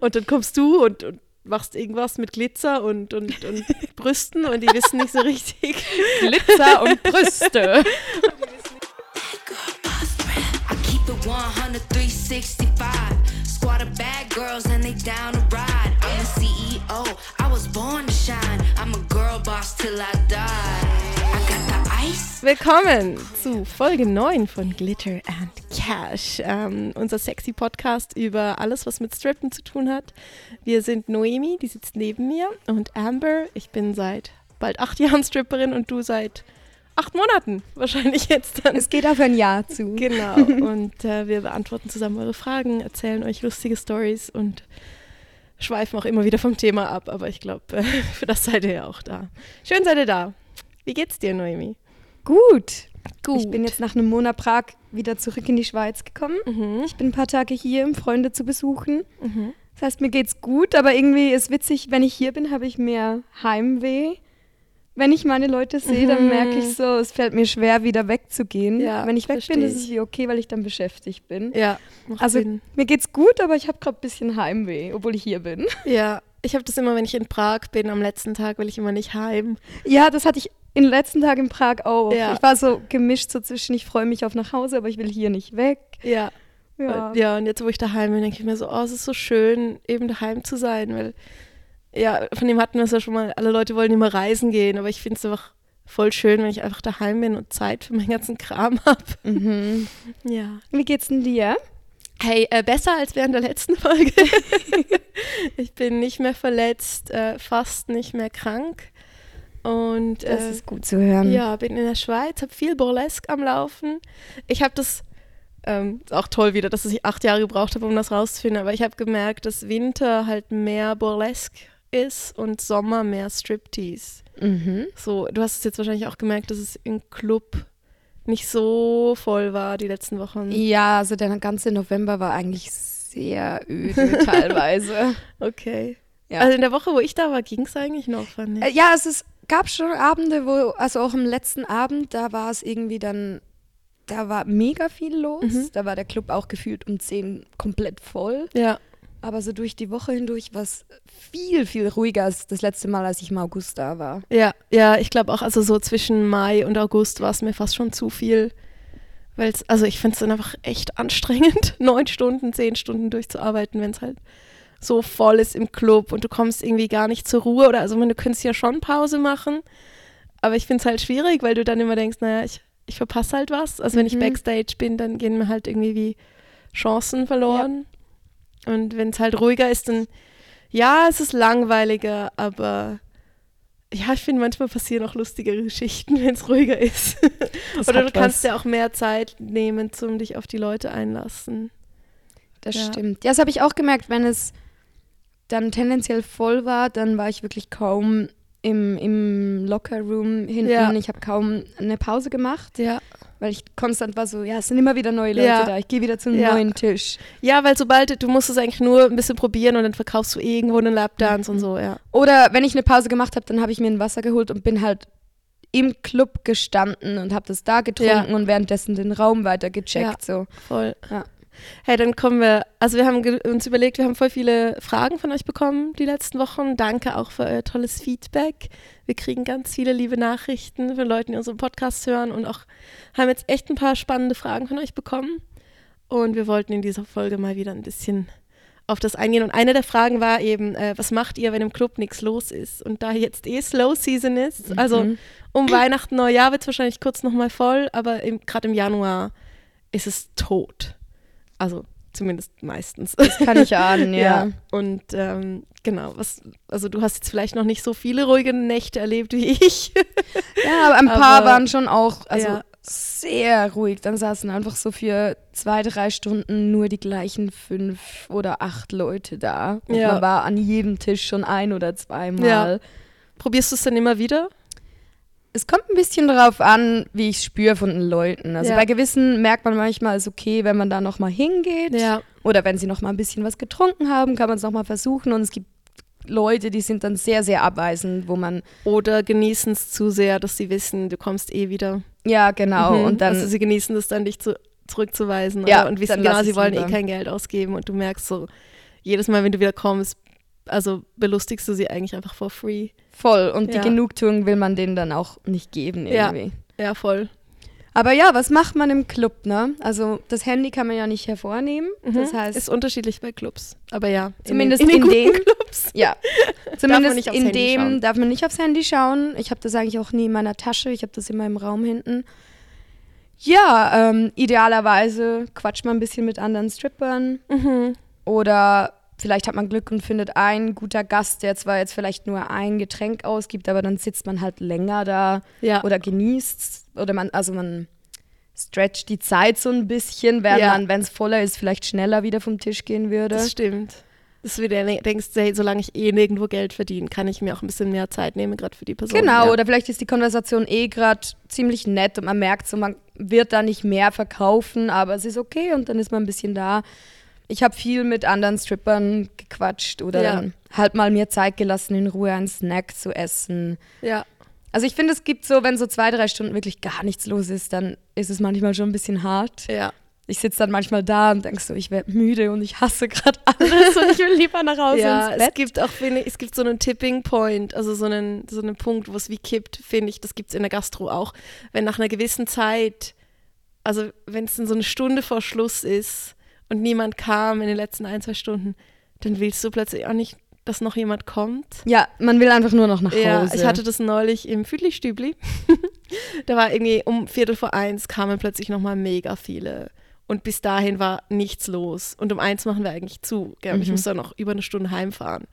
Und dann kommst du und, und machst irgendwas mit Glitzer und, und, und Brüsten und die wissen nicht so richtig. Glitzer und Brüste. I keep it 100, 365. Squad of bad girls and they down to ride. I'm the CEO, I was born to shine. I'm a girl boss till I die. I got the ice. Willkommen zu Folge 9 von Glitter and Cash, ähm, unser sexy Podcast über alles, was mit Strippen zu tun hat. Wir sind Noemi, die sitzt neben mir, und Amber. Ich bin seit bald acht Jahren Stripperin und du seit acht Monaten wahrscheinlich jetzt dann. Es geht auf ein Jahr zu. Genau. Und äh, wir beantworten zusammen eure Fragen, erzählen euch lustige Stories und schweifen auch immer wieder vom Thema ab. Aber ich glaube, äh, für das seid ihr ja auch da. Schön seid ihr da. Wie geht's dir, Noemi? Gut. Gut. Ich bin jetzt nach einem Monat Prag wieder zurück in die Schweiz gekommen. Mhm. Ich bin ein paar Tage hier, um Freunde zu besuchen. Mhm. Das heißt, mir geht's gut, aber irgendwie ist witzig, wenn ich hier bin, habe ich mehr Heimweh. Wenn ich meine Leute sehe, dann Mhm. merke ich so, es fällt mir schwer, wieder wegzugehen. Ja, wenn ich weg bin, ist es wie okay, weil ich dann beschäftigt bin. Ja, Also Sinn. mir geht's gut, aber ich habe gerade ein bisschen Heimweh, obwohl ich hier bin. Ja, ich habe das immer, wenn ich in Prag bin, am letzten Tag will ich immer nicht heim. Ja, das hatte ich in den letzten Tagen in Prag auch. Ja. Ich war so gemischt so zwischen, ich freue mich auf nach Hause, aber ich will hier nicht weg. Ja. Ja. Und, ja, und jetzt, wo ich daheim bin, denke ich mir so, oh, es ist so schön, eben daheim zu sein, weil, ja, von dem hatten wir es ja schon mal, alle Leute wollen immer reisen gehen, aber ich finde es einfach voll schön, wenn ich einfach daheim bin und Zeit für meinen ganzen Kram habe. Mhm. Ja. Wie geht's denn dir? Hey, äh, besser als während der letzten Folge. ich bin nicht mehr verletzt, äh, fast nicht mehr krank. Und Das äh, ist gut zu hören. Ja, bin in der Schweiz, habe viel Burlesque am Laufen. Ich habe das, ähm, ist auch toll wieder, dass ich acht Jahre gebraucht habe, um das rauszufinden, aber ich habe gemerkt, dass Winter halt mehr Burlesque ist und Sommer mehr Striptease. Mhm. So, du hast es jetzt wahrscheinlich auch gemerkt, dass es im Club nicht so voll war die letzten Wochen. Ja, also der ganze November war eigentlich sehr öde teilweise. Okay. Ja. Also in der Woche, wo ich da war, ging es eigentlich noch, fand ich. Äh, ja, es ist, gab schon Abende, wo, also auch am letzten Abend, da war es irgendwie dann, da war mega viel los. Mhm. Da war der Club auch gefühlt um 10 komplett voll. Ja, Aber so durch die Woche hindurch war es viel, viel ruhiger als das letzte Mal, als ich im August da war. ja, ja, ich glaube auch, also so zwischen Mai und August war es mir fast schon zu viel. Weil also ich finde es dann einfach echt anstrengend, neun Stunden, zehn Stunden durchzuarbeiten, wenn es halt so voll ist im Club und du kommst irgendwie gar nicht zur Ruhe. Oder also meine, du könntest ja schon Pause machen, aber ich finde es halt schwierig, weil du dann immer denkst, naja, ich, ich verpasse halt was. Also wenn ich Mhm. Backstage bin, dann gehen mir halt irgendwie wie Chancen verloren. Und wenn es halt ruhiger ist, dann ja, es ist langweiliger, aber ja, ich finde, manchmal passieren auch lustigere Geschichten, wenn es ruhiger ist. Oder du kannst was. ja auch mehr Zeit nehmen, um dich auf die Leute einlassen. Das Ja. stimmt. Ja, das habe ich auch gemerkt, wenn es dann tendenziell voll war, dann war ich wirklich kaum im, im Lockerroom hinten. Ja. Ich habe kaum eine Pause gemacht, Ja. Weil ich konstant war so, ja, es sind immer wieder neue Leute Ja. da. Ich gehe wieder zum Ja. neuen Tisch. Ja, weil sobald du musst es eigentlich nur ein bisschen probieren und dann verkaufst du irgendwo einen Lapdance Mhm. und so, ja. Oder wenn ich eine Pause gemacht habe, dann habe ich mir ein Wasser geholt und bin halt im Club gestanden und habe das da getrunken Ja. und währenddessen den Raum weiter gecheckt. So. Voll. Ja. Hey, dann kommen wir, also wir haben uns überlegt, wir haben voll viele Fragen von euch bekommen die letzten Wochen. Danke auch für euer tolles Feedback. Wir kriegen ganz viele liebe Nachrichten von Leuten, die unseren Podcast hören und auch haben jetzt echt ein paar spannende Fragen von euch bekommen. Und wir wollten in dieser Folge mal wieder ein bisschen auf das eingehen. Und eine der Fragen war eben, äh, was macht ihr, wenn im Club nichts los ist? Und da jetzt eh Slow Season ist, also Mhm. um Weihnachten, Neujahr wird es wahrscheinlich kurz nochmal voll, aber gerade im Januar ist es tot. Also zumindest meistens. Das kann ich ahnen, ja. Und ähm, genau, was, also du hast jetzt vielleicht noch nicht so viele ruhige Nächte erlebt wie ich. Ja, aber ein paar Aber- waren schon auch also Ja. sehr ruhig. Dann saßen einfach so für zwei, drei Stunden nur die gleichen fünf oder acht Leute da. Und Ja. man war an jedem Tisch schon ein oder zweimal. Ja. Probierst du es dann immer wieder? Es kommt ein bisschen darauf an, wie ich es spüre von den Leuten. Also Ja. bei gewissen merkt man manchmal, ist okay, wenn man da nochmal hingeht. Ja. Oder wenn sie nochmal ein bisschen was getrunken haben, kann man es nochmal versuchen. Und es gibt Leute, die sind dann sehr, sehr abweisend, wo man, Oder genießen es zu sehr, dass sie wissen, du kommst eh wieder. ja genau, Mhm. und dann also sie genießen es dann, dich zu, zurückzuweisen. Ja, oder, und wissen genau, sie wollen lieber. eh kein Geld ausgeben und du merkst so, jedes Mal, wenn du wieder kommst, also belustigst du sie eigentlich einfach for free. Voll. Und Ja. die Genugtuung will man denen dann auch nicht geben Ja. irgendwie. Ja, voll. Aber ja, was macht man im Club, ne? Also das Handy kann man ja nicht hervornehmen. Das Mhm. heißt, ist unterschiedlich bei Clubs. Aber ja, Zumindest in den, in in den Clubs. ja. Zumindest in Handy dem schauen. darf man nicht aufs Handy schauen. Ich habe das eigentlich auch nie in meiner Tasche. Ich habe das immer im Raum hinten. Ja, ähm, idealerweise quatscht man ein bisschen mit anderen Strippern. Mhm. Oder vielleicht hat man Glück und findet einen guter Gast, der zwar jetzt vielleicht nur ein Getränk ausgibt, aber dann sitzt man halt länger da Ja. oder genießt. Oder man, also man stretcht die Zeit so ein bisschen, während Ja. man, wenn es voller ist, vielleicht schneller wieder vom Tisch gehen würde. Das stimmt. Das ist wieder, denkst hey, solange ich eh nirgendwo Geld verdiene, kann ich mir auch ein bisschen mehr Zeit nehmen, gerade für die Person. Genau, ja. oder vielleicht ist die Konversation eh gerade ziemlich nett und man merkt so, man wird da nicht mehr verkaufen, aber es ist okay und dann ist man ein bisschen da. Ich habe viel mit anderen Strippern gequatscht oder Ja. halt mal mir Zeit gelassen, in Ruhe einen Snack zu essen. Ja, Also ich finde, es gibt so, wenn so zwei, drei Stunden wirklich gar nichts los ist, dann ist es manchmal schon ein bisschen hart. ja. Ich sitze dann manchmal da und denke so, ich werde müde und ich hasse gerade alles und ich will lieber nach Hause ja, ins es Bett. gibt auch, finde ich, es gibt so einen Tipping Point, also so einen, so einen Punkt, wo es wie kippt, finde ich, das gibt es in der Gastro auch. Wenn nach einer gewissen Zeit, also wenn es dann so eine Stunde vor Schluss ist und niemand kam in den letzten ein, zwei Stunden, dann willst du plötzlich auch nicht, dass noch jemand kommt. ja, man will einfach nur noch nach Hause. Ja, ich hatte das neulich im Füdli-Stübli. da war irgendwie um Viertel vor eins kamen plötzlich nochmal mega viele. Und bis dahin war nichts los. Und um eins machen wir eigentlich zu. Gell? Ich Mhm. musste dann noch über eine Stunde heimfahren.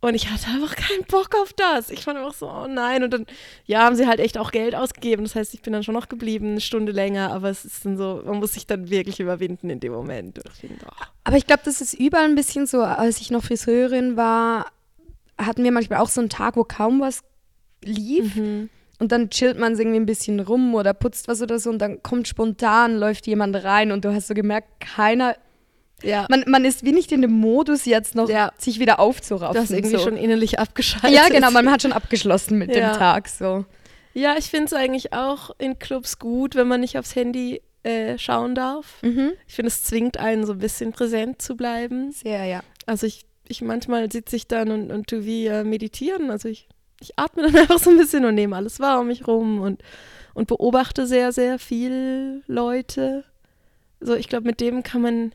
Und ich hatte einfach keinen Bock auf das. Ich fand einfach so, oh nein. Und dann, ja, haben sie halt echt auch Geld ausgegeben. Das heißt, ich bin dann schon noch geblieben, eine Stunde länger. Aber es ist dann so, man muss sich dann wirklich überwinden in dem Moment. Ich. Aber ich glaube, das ist überall ein bisschen so. Als ich noch Friseurin war, hatten wir manchmal auch so einen Tag, wo kaum was lief. Mhm. Und dann chillt man irgendwie ein bisschen rum oder putzt was oder so und dann kommt spontan, läuft jemand rein und du hast so gemerkt, keiner, Ja, man, man ist wie nicht in dem Modus jetzt noch, Ja. sich wieder aufzuraffen. du hast irgendwie so. schon innerlich abgeschaltet. Ja, genau, man hat schon abgeschlossen mit Ja. dem Tag so. Ja, ich finde es eigentlich auch in Clubs gut, wenn man nicht aufs Handy äh, schauen darf. Mhm. Ich finde, es zwingt einen so ein bisschen präsent zu bleiben. Sehr, ja. Also ich, ich manchmal sitze ich dann und, und tu wie äh, meditieren. Also ich, ich atme dann einfach so ein bisschen und nehme alles wahr um mich rum und, und beobachte sehr, sehr viel Leute. So, ich glaube, mit dem kann man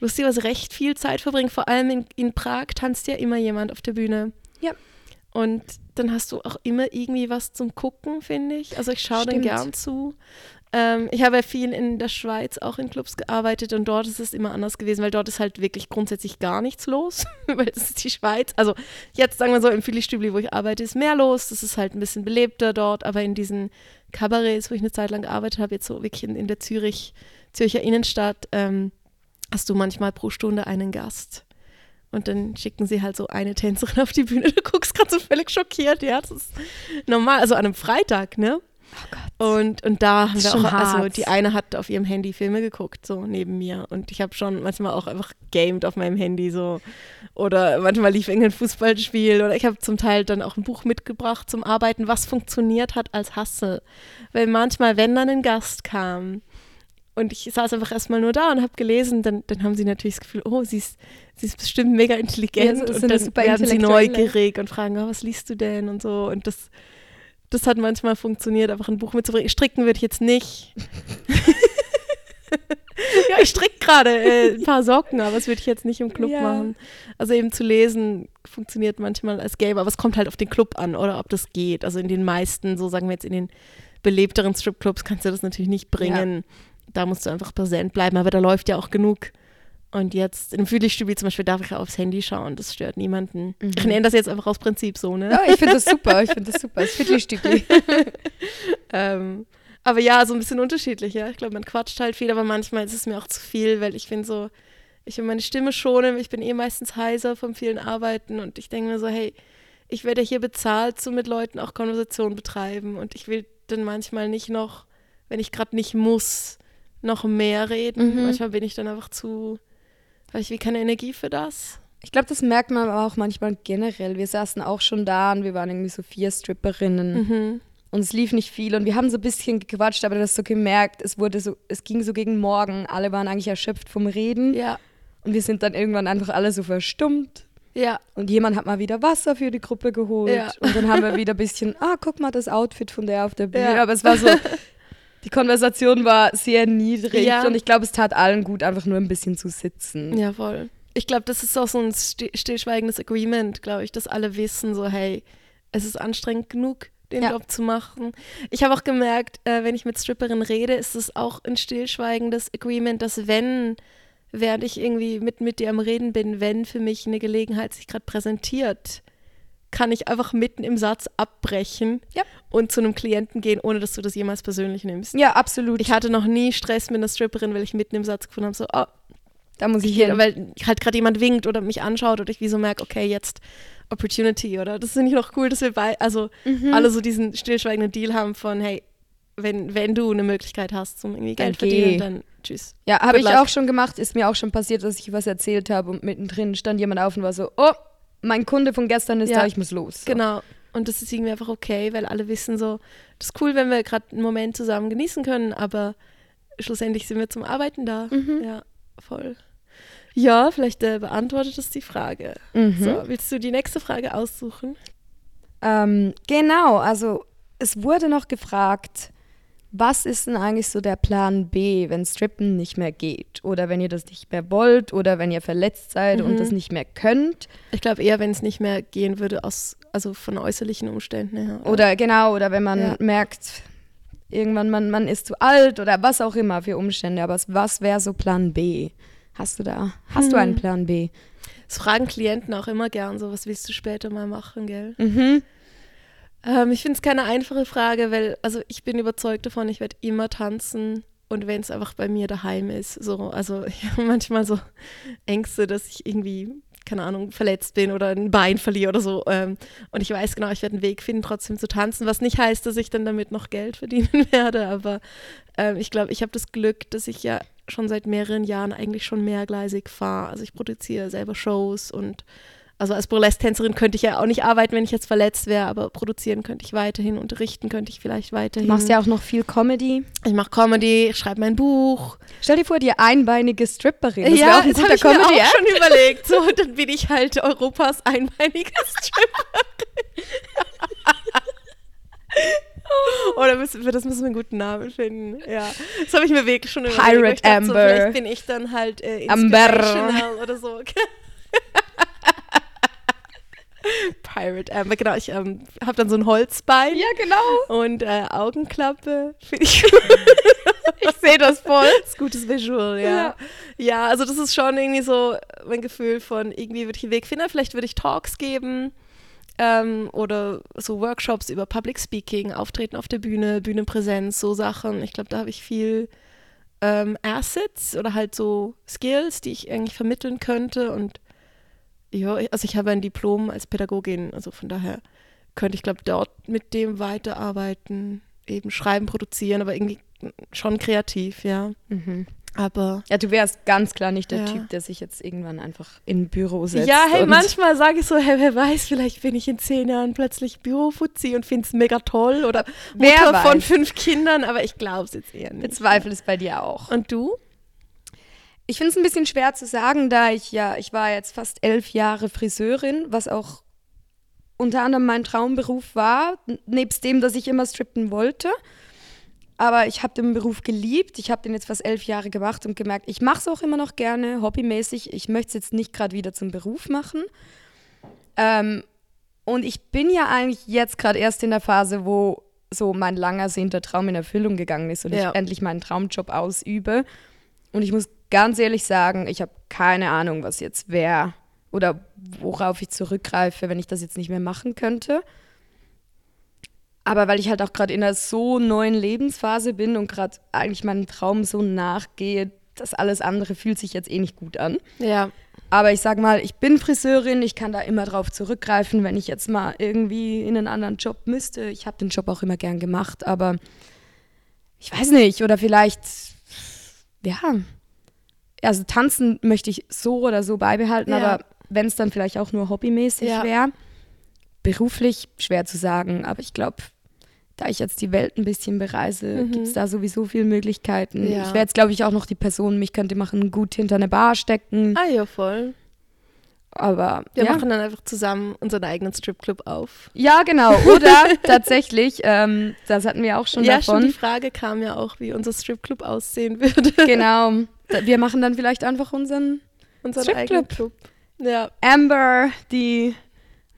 lustigerweise recht viel Zeit verbringen. Vor allem in, in Prag tanzt ja immer jemand auf der Bühne. Ja. Und dann hast du auch immer irgendwie was zum Gucken, finde ich. Also ich schaue dann gern zu. Ähm, ich habe ja viel in der Schweiz auch in Clubs gearbeitet und dort ist es immer anders gewesen, weil dort ist halt wirklich grundsätzlich gar nichts los, weil das ist die Schweiz. Also jetzt sagen wir so, im Philly-Stübli, wo ich arbeite, ist mehr los, das ist halt ein bisschen belebter dort, aber in diesen Kabarets, wo ich eine Zeit lang gearbeitet habe, jetzt so wirklich in, in der Zürich, Zürcher Innenstadt, ähm, hast du manchmal pro Stunde einen Gast. Und dann schicken sie halt so eine Tänzerin auf die Bühne. Du guckst gerade so völlig schockiert, ja. Das ist normal, also an einem Freitag, ne? Und, und da haben wir schon auch, also hart. die eine hat auf ihrem Handy Filme geguckt, so neben mir. Und ich habe schon manchmal auch einfach gamed auf meinem Handy so. Oder manchmal lief irgendein Fußballspiel. Oder ich habe zum Teil dann auch ein Buch mitgebracht zum Arbeiten, was funktioniert hat als Hassel. Weil manchmal, wenn dann ein Gast kam, und ich saß einfach erstmal nur da und habe gelesen, dann, dann haben sie natürlich das Gefühl, oh, sie ist, sie ist bestimmt mega intelligent. Ja, so- und dann super werden sie neugierig und fragen, oh, was liest du denn und so. Und das, das hat manchmal funktioniert, einfach ein Buch mitzubringen. Stricken würde ich jetzt nicht. ja, ich stricke gerade äh, ein paar Socken, aber das würde ich jetzt nicht im Club Ja. machen. Also eben zu lesen funktioniert manchmal als Game, aber es kommt halt auf den Club an oder ob das geht. Also in den meisten, so sagen wir jetzt in den belebteren Stripclubs kannst du das natürlich nicht bringen. Da musst du einfach präsent bleiben, aber da läuft ja auch genug. Und jetzt im Fühligstübli zum Beispiel darf ich ja aufs Handy schauen, das stört niemanden. Ich nenne das jetzt einfach aus Prinzip so, ne? Ja, ich finde das super, ich finde das super. Das Viertelstückli. Ähm, aber ja, so ein bisschen unterschiedlich, ja. Ich glaube, man quatscht halt viel, aber manchmal ist es mir auch zu viel, weil ich finde so, ich will meine Stimme schonen, ich bin eh meistens heiser vom vielen Arbeiten und ich denke mir so, hey, ich werde hier bezahlt, so mit Leuten auch Konversation betreiben und ich will dann manchmal nicht noch, wenn ich gerade nicht muss, noch mehr reden. Mhm. Manchmal bin ich dann einfach zu, habe ich wie keine Energie für das. Ich glaube, das merkt man aber auch manchmal generell. Wir saßen auch schon da und wir waren irgendwie so vier Stripperinnen Mhm. und es lief nicht viel und wir haben so ein bisschen gequatscht, aber das so gemerkt, es wurde so, es ging so gegen Morgen. Alle waren eigentlich erschöpft vom Reden Ja, Und wir sind dann irgendwann einfach alle so verstummt. Ja, Und jemand hat mal wieder Wasser für die Gruppe geholt. Ja. Und dann haben wir wieder ein bisschen, ah, guck mal das Outfit von der auf der Bühne. Ja. Aber es war so, die Konversation war sehr niedrig. Ja. Und ich glaube, es tat allen gut, einfach nur ein bisschen zu sitzen. ja, voll. Ich glaube, das ist auch so ein sti- stillschweigendes Agreement, glaube ich, dass alle wissen, so, hey, es ist anstrengend genug, den Ja. Job zu machen. Ich habe auch gemerkt, äh, wenn ich mit Stripperinnen rede, ist es auch ein stillschweigendes Agreement, dass wenn, während ich irgendwie mit, mit dir am Reden bin, wenn für mich eine Gelegenheit sich gerade präsentiert, kann ich einfach mitten im Satz abbrechen Ja. und zu einem Klienten gehen, ohne dass du das jemals persönlich nimmst. Ja, absolut. Ich hatte noch nie Stress mit einer Stripperin, weil ich mitten im Satz gefunden habe, so, oh, da muss ich hier, hin. weil halt gerade jemand winkt oder mich anschaut oder ich wie so merke, okay, jetzt Opportunity oder das finde ich noch cool, dass wir bei, also Mhm. alle so diesen stillschweigenden Deal haben von, hey, wenn, wenn du eine Möglichkeit hast zum irgendwie Geld geh. verdienen, dann tschüss. Ja, habe ich luck. auch schon gemacht. Ist mir auch schon passiert, dass ich was erzählt habe und mittendrin stand jemand auf und war so, oh, mein Kunde von gestern ist Ja. da, ich muss los. So. Genau. Und das ist irgendwie einfach okay, weil alle wissen so, das ist cool, wenn wir gerade einen Moment zusammen genießen können, aber schlussendlich sind wir zum Arbeiten da. Mhm. Ja, voll. Ja, vielleicht äh, beantwortet das die Frage. Mhm. So, willst du die nächste Frage aussuchen? Ähm, genau, also es wurde noch gefragt, was ist denn eigentlich so der Plan B, wenn Strippen nicht mehr geht? Oder wenn ihr das nicht mehr wollt oder wenn ihr verletzt seid Mhm. und das nicht mehr könnt? Ich glaube eher, wenn es nicht mehr gehen würde, aus, also von äußerlichen Umständen her. Oder genau, oder wenn man Ja. merkt, irgendwann man, man ist zu alt oder was auch immer für Umstände. Aber was- wäre so Plan B? Hast du da, hast du einen Hm. Plan B? Das fragen Klienten auch immer gern, so was willst du später mal machen, gell? Mhm. Ähm, ich finde es keine einfache Frage, weil, also ich bin überzeugt davon, ich werde immer tanzen und wenn es einfach bei mir daheim ist, so, also ich habe manchmal so Ängste, dass ich irgendwie, keine Ahnung, verletzt bin oder ein Bein verliere oder so. Ähm, und ich weiß genau, ich werde einen Weg finden, trotzdem zu tanzen, was nicht heißt, dass ich dann damit noch Geld verdienen werde, aber ähm, ich glaube, ich habe das Glück, dass ich ja schon seit mehreren Jahren eigentlich schon mehrgleisig fahre. Also ich produziere selber Shows und also als Burlesque-Tänzerin könnte ich ja auch nicht arbeiten, wenn ich jetzt verletzt wäre, aber produzieren könnte ich weiterhin, unterrichten könnte ich vielleicht Du weiterhin. machst ja auch noch viel Comedy. ich mache Comedy, ich schreibe mein Buch. Stell dir vor, die einbeinige Stripperin. Das ja, auch ein das habe ich mir Comedy, auch schon überlegt. So, dann bin ich halt Europas einbeinige Stripperin. Oder müssen wir, das müssen wir einen guten Namen finden. Ja, das habe ich mir wirklich schon überlegt. Pirate dachte so, Amber. vielleicht bin ich dann halt äh, Amber. oder so. Pirate Amber, genau. Ich ähm, habe dann so ein Holzbein Ja, genau. und äh, Augenklappe. Finde ich gut. Ich sehe das voll. Das ist gutes Visual, ja. Ja. ja. also das ist schon irgendwie so mein Gefühl von, irgendwie würde ich einen Weg finden. Vielleicht würde ich Talks geben ähm, oder so Workshops über Public Speaking, Auftreten auf der Bühne, Bühnenpräsenz, so Sachen. Ich glaube, da habe ich viel ähm, Assets oder halt so Skills, die ich eigentlich vermitteln könnte. Und ja, also ich habe ein Diplom als Pädagogin, also von daher könnte ich, glaube dort mit dem weiterarbeiten, eben schreiben, produzieren, aber irgendwie schon kreativ, ja. Mhm. Aber Ja, du wärst ganz klar nicht der Ja. Typ, der sich jetzt irgendwann einfach in ein Büro setzt. ja, hey, manchmal sage ich so, hey, wer weiß, vielleicht bin ich in zehn Jahren plötzlich Bürofuzzi und finde es mega toll oder Mutter von fünf Kindern, aber ich glaube es jetzt eher nicht. Bezweifle es bei dir auch. Und du? Ich finde es ein bisschen schwer zu sagen, da ich ja, ich war jetzt fast elf Jahre Friseurin, was auch unter anderem mein Traumberuf war, nebst dem, dass ich immer strippen wollte. Aber ich habe den Beruf geliebt. Ich habe den jetzt fast elf Jahre gemacht und gemerkt, ich mache es auch immer noch gerne, hobbymäßig. Ich möchte es jetzt nicht gerade wieder zum Beruf machen. Ähm, und ich bin ja eigentlich jetzt gerade erst in der Phase, wo so mein lang ersehnter Traum in Erfüllung gegangen ist und Ja. ich endlich meinen Traumjob ausübe. Und ich muss ganz ehrlich sagen, ich habe keine Ahnung, was jetzt wäre oder worauf ich zurückgreife, wenn ich das jetzt nicht mehr machen könnte. Aber weil ich halt auch gerade in einer so neuen Lebensphase bin und gerade eigentlich meinem Traum so nachgehe, das alles andere fühlt sich jetzt eh nicht gut an. Ja. Aber ich sag mal, ich bin Friseurin, ich kann da immer drauf zurückgreifen, wenn ich jetzt mal irgendwie in einen anderen Job müsste. Ich habe den Job auch immer gern gemacht, aber ich weiß nicht, oder vielleicht, ja, also tanzen möchte ich so oder so beibehalten, Ja. aber wenn es dann vielleicht auch nur hobbymäßig Ja. wäre, beruflich schwer zu sagen, aber ich glaube, da ich jetzt die Welt ein bisschen bereise, Mhm. gibt es da sowieso viele Möglichkeiten. Ja. Ich wäre jetzt, glaube ich, auch noch die Person, mich könnte machen, gut hinter eine Bar stecken. Ah ja, voll. Aber Wir ja. machen dann einfach zusammen unseren eigenen Stripclub auf. ja, genau. Oder tatsächlich, ähm, das hatten wir auch schon ja, schon die davon. Frage kam ja auch, wie unser Stripclub aussehen würde. genau. Wir machen dann vielleicht einfach unseren unseren Stripclub. Club. Ja, Amber, die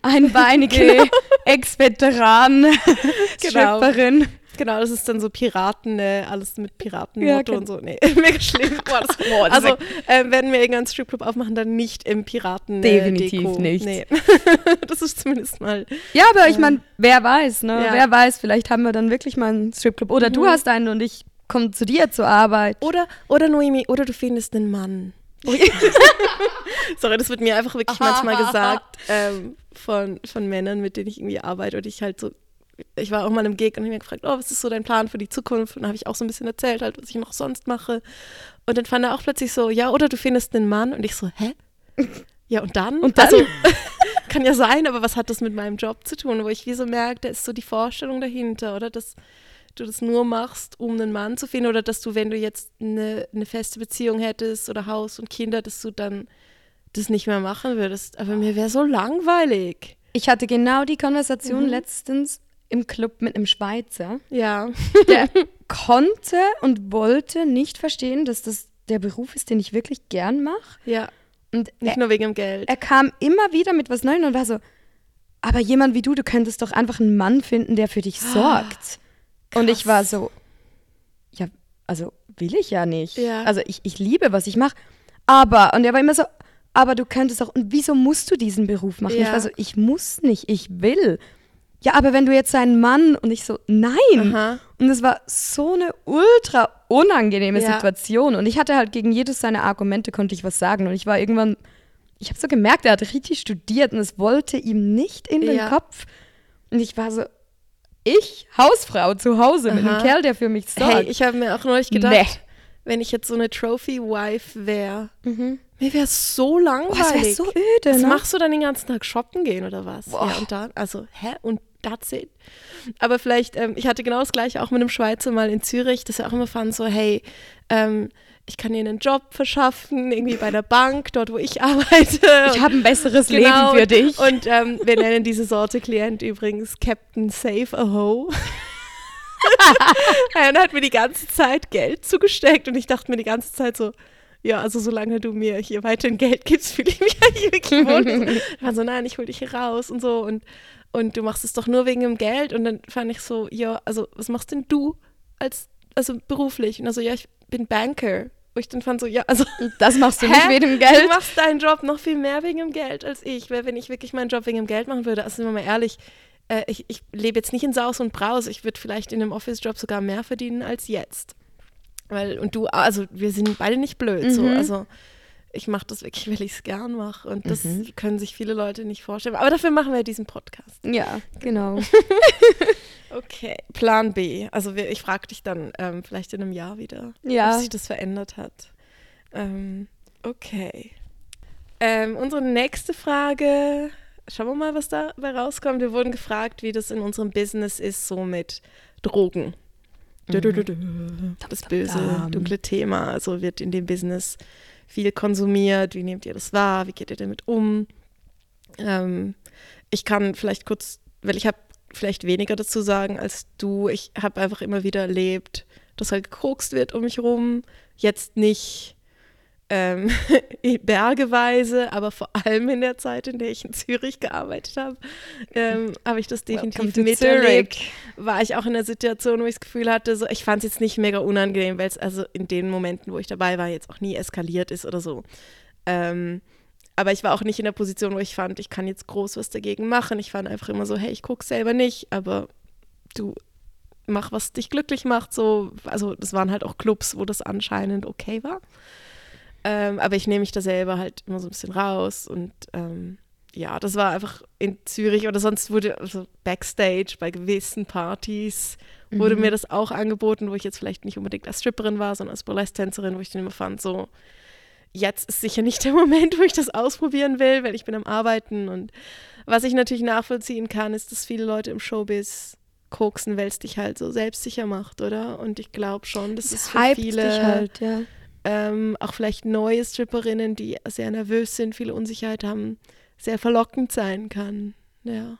einbeinige Genau. Ex-Veteran-Stripperin. genau, das ist dann so Piraten, ne? alles mit Piratenmotto Ja, genau. und so. Nee, mega schlimm. Boah, das, Boah, also, ähm, werden wir irgendeinen Stripclub aufmachen, dann nicht im Piraten Definitiv Deko. nicht. Nee. das ist zumindest mal. Ja, aber ich Ähm, meine, wer weiß, ne? ja. Wer weiß, vielleicht haben wir dann wirklich mal einen Stripclub. Oder du Mhm. hast einen und ich komme zu dir zur Arbeit. Oder, oder Noemi, oder du findest einen Mann. Sorry, das wird mir einfach wirklich manchmal gesagt ähm, von, von Männern, mit denen ich irgendwie arbeite und ich halt so, ich war auch mal im Gig und habe mir gefragt, oh, was ist so dein Plan für die Zukunft? Und habe ich auch so ein bisschen erzählt, halt, was ich noch sonst mache. Und dann fand er auch plötzlich so, ja, oder du findest einen Mann und ich so, hä? Ja, und dann? Und dann? Also, kann ja sein, aber was hat das mit meinem Job zu tun? Wo ich wie so merke, da ist so die Vorstellung dahinter, oder? Dass du das nur machst, um einen Mann zu finden, oder dass du, wenn du jetzt eine, eine feste Beziehung hättest oder Haus und Kinder, dass du dann das nicht mehr machen würdest. Aber mir wäre so langweilig. Ich hatte genau die Konversation Mhm. letztens im Club mit einem Schweizer. Ja. Der konnte und wollte nicht verstehen, dass das der Beruf ist, den ich wirklich gern mache. Ja. Und Nicht er, nur wegen dem Geld. er kam immer wieder mit was Neuem und war so, aber jemand wie du, du könntest doch einfach einen Mann finden, der für dich sorgt. Und ich war so, ja, also will ich ja nicht. Ja. Also ich, ich liebe, was ich mache. Aber, und er war immer so, aber du könntest auch, und wieso musst du diesen Beruf machen? Ich Ja. war so, ich muss nicht, ich will. Ja, aber wenn du jetzt einen Mann und ich so, nein. Aha. Und es war so eine ultra unangenehme Ja. Situation. Und ich hatte halt gegen jedes seiner Argumente konnte ich was sagen. Und ich war irgendwann, ich habe so gemerkt, er hat richtig studiert und es wollte ihm nicht in den Ja. Kopf. Und ich war so, ich, Hausfrau zu Hause mit einem Aha. Kerl, der für mich sorgt. Hey, ich habe mir auch neulich gedacht, Nee. wenn ich jetzt so eine Trophy-Wife wäre, Mhm. mir wäre es so langweilig. das wäre so öde, Was ne? machst du dann den ganzen Tag shoppen gehen oder was? Boah. Ja, und dann, also, hä? Und that's it. Aber vielleicht, ähm, ich hatte genau das gleiche auch mit einem Schweizer mal in Zürich, dass er auch immer fand, so, hey, ähm, ich kann dir einen Job verschaffen, irgendwie bei der Bank, dort wo ich arbeite. Ich habe ein besseres Genau, Leben für dich. Und ähm, wir nennen diese Sorte Klient übrigens Captain Save a Ho. er hat mir die ganze Zeit Geld zugesteckt und ich dachte mir die ganze Zeit so, ja, also solange du mir hier weiterhin Geld gibst, fühle ich mich eigentlich wirklich wohl. So, nein, ich hol dich hier raus und so und, und du machst es doch nur wegen dem Geld und dann fand ich so, ja, also was machst denn du als, also beruflich? Und also, ja, ich bin Banker. Wo ich dann fand so, ja, also das machst du nicht wegen dem Du Geld. machst deinen Job noch viel mehr wegen dem Geld als ich. Weil wenn ich wirklich meinen Job wegen dem Geld machen würde, also sind wir mal ehrlich, äh, ich, ich lebe jetzt nicht in Saus und Braus. Ich würde vielleicht in einem Office-Job sogar mehr verdienen als jetzt. Weil, und du, also wir sind beide nicht blöd. So. Mhm. Also ich mache das wirklich, weil ich es gern mache. Und das Mhm. können sich viele Leute nicht vorstellen. Aber dafür machen wir diesen Podcast. Ja, genau. Okay, Plan B. Also wir, ich frage dich dann ähm, vielleicht in einem Jahr wieder, Ja. ob sich das verändert hat. Ähm, okay. Ähm, unsere nächste Frage. Schauen wir mal, was dabei rauskommt. Wir wurden gefragt, wie das in unserem Business ist, so mit Drogen. Dö. Das böse, dunkle Thema. Also wird in dem Business viel konsumiert. Wie nehmt ihr das wahr? Wie geht ihr damit um? Ähm, ich kann vielleicht kurz, weil ich habe vielleicht weniger dazu sagen als du. Ich habe einfach immer wieder erlebt, dass halt gekokst wird um mich rum. Jetzt nicht ähm, bergeweise, aber vor allem in der Zeit, in der ich in Zürich gearbeitet habe, ähm, habe ich das definitiv miterlebt. War ich auch in der Situation, wo ich das Gefühl hatte, so, ich fand es jetzt nicht mega unangenehm, weil es also in den Momenten, wo ich dabei war, jetzt auch nie eskaliert ist oder so. Ähm, aber ich war auch nicht in der Position, wo ich fand, ich kann jetzt groß was dagegen machen. Ich fand einfach immer so, hey, ich gucke selber nicht, aber du mach, was dich glücklich macht. So, also das waren halt auch Clubs, wo das anscheinend okay war. Ähm, aber ich nehme mich da selber halt immer so ein bisschen raus und ähm, ja, das war einfach in Zürich oder sonst wurde also Backstage bei gewissen Partys wurde mir das auch angeboten, wo ich jetzt vielleicht nicht unbedingt als Stripperin war, sondern als Burlesque-Tänzerin, wo ich dann immer fand, so jetzt ist sicher nicht der Moment, wo ich das ausprobieren will, weil ich bin am Arbeiten und was ich natürlich nachvollziehen kann, ist, dass viele Leute im Showbiz Koksen, weil es dich halt so selbstsicher macht, oder? Und ich glaube schon, dass es für viele, halt, ja. ähm, auch vielleicht neue Stripperinnen, die sehr nervös sind, viele Unsicherheit haben, sehr verlockend sein kann. Ja.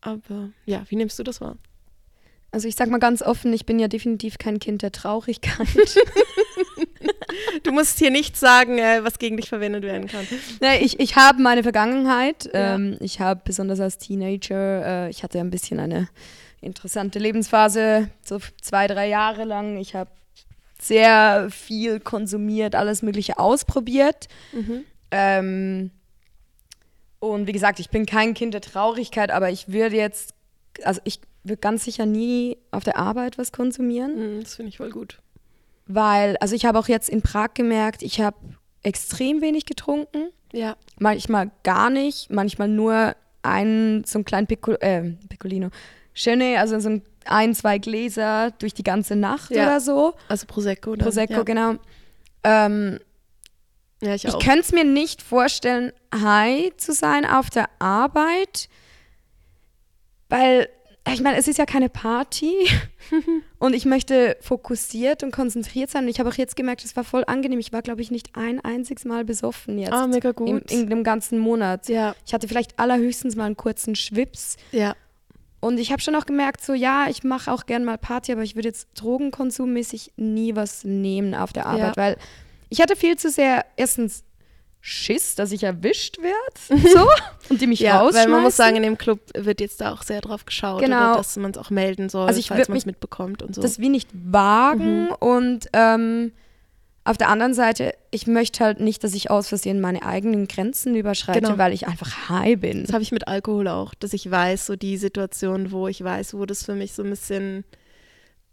Aber ja, wie nimmst du das wahr? Also ich sag mal ganz offen, ich bin ja definitiv kein Kind der Traurigkeit. Du musst hier nicht sagen, äh, was gegen dich verwendet werden kann. nee, ich ich habe meine Vergangenheit. Ja. Ähm, ich habe besonders als Teenager, äh, ich hatte ein bisschen eine interessante Lebensphase, so zwei, drei Jahre lang. Ich habe sehr viel konsumiert, alles Mögliche ausprobiert. Mhm. Ähm, und wie gesagt, ich bin kein Kind der Traurigkeit, aber ich würde jetzt, also ich würde ganz sicher nie auf der Arbeit was konsumieren. Mhm, Das finde ich voll gut. Weil, also ich habe auch jetzt in Prag gemerkt, ich habe extrem wenig getrunken. Ja. Manchmal gar nicht, manchmal nur einen, so einen kleinen Pico, äh, Piccolino. Schöne, also so ein, zwei Gläser durch die ganze Nacht Ja. oder so. Also Prosecco. Dann. Prosecco, ja. genau. Ähm, Ja, ich ich könnte es mir nicht vorstellen, high zu sein auf der Arbeit, weil, ich meine, es ist ja keine Party und ich möchte fokussiert und konzentriert sein. Und ich habe auch jetzt gemerkt, es war voll angenehm. Ich war, glaube ich, nicht ein einziges Mal besoffen jetzt Ah, mega im, gut. in dem ganzen Monat. ja, Ich hatte vielleicht allerhöchstens mal einen kurzen Schwips. ja. Und ich habe schon auch gemerkt, so ja, ich mache auch gern mal Party, aber ich würde jetzt drogenkonsummäßig nie was nehmen auf der Arbeit, Ja. weil ich hatte viel zu sehr erstens Schiss, dass ich erwischt werde, so und die mich Ja, weil man muss sagen, in dem Club wird jetzt da auch sehr drauf geschaut, Genau. dass man es auch melden soll, Also ich falls man es mitbekommt und so. das wie nicht wagen Mhm. und ähm, auf der anderen Seite, ich möchte halt nicht, dass ich aus Versehen meine eigenen Grenzen überschreite, Genau. weil ich einfach high bin. Das habe ich mit Alkohol auch, dass ich weiß, so die Situation, wo ich weiß, wo das für mich so ein bisschen,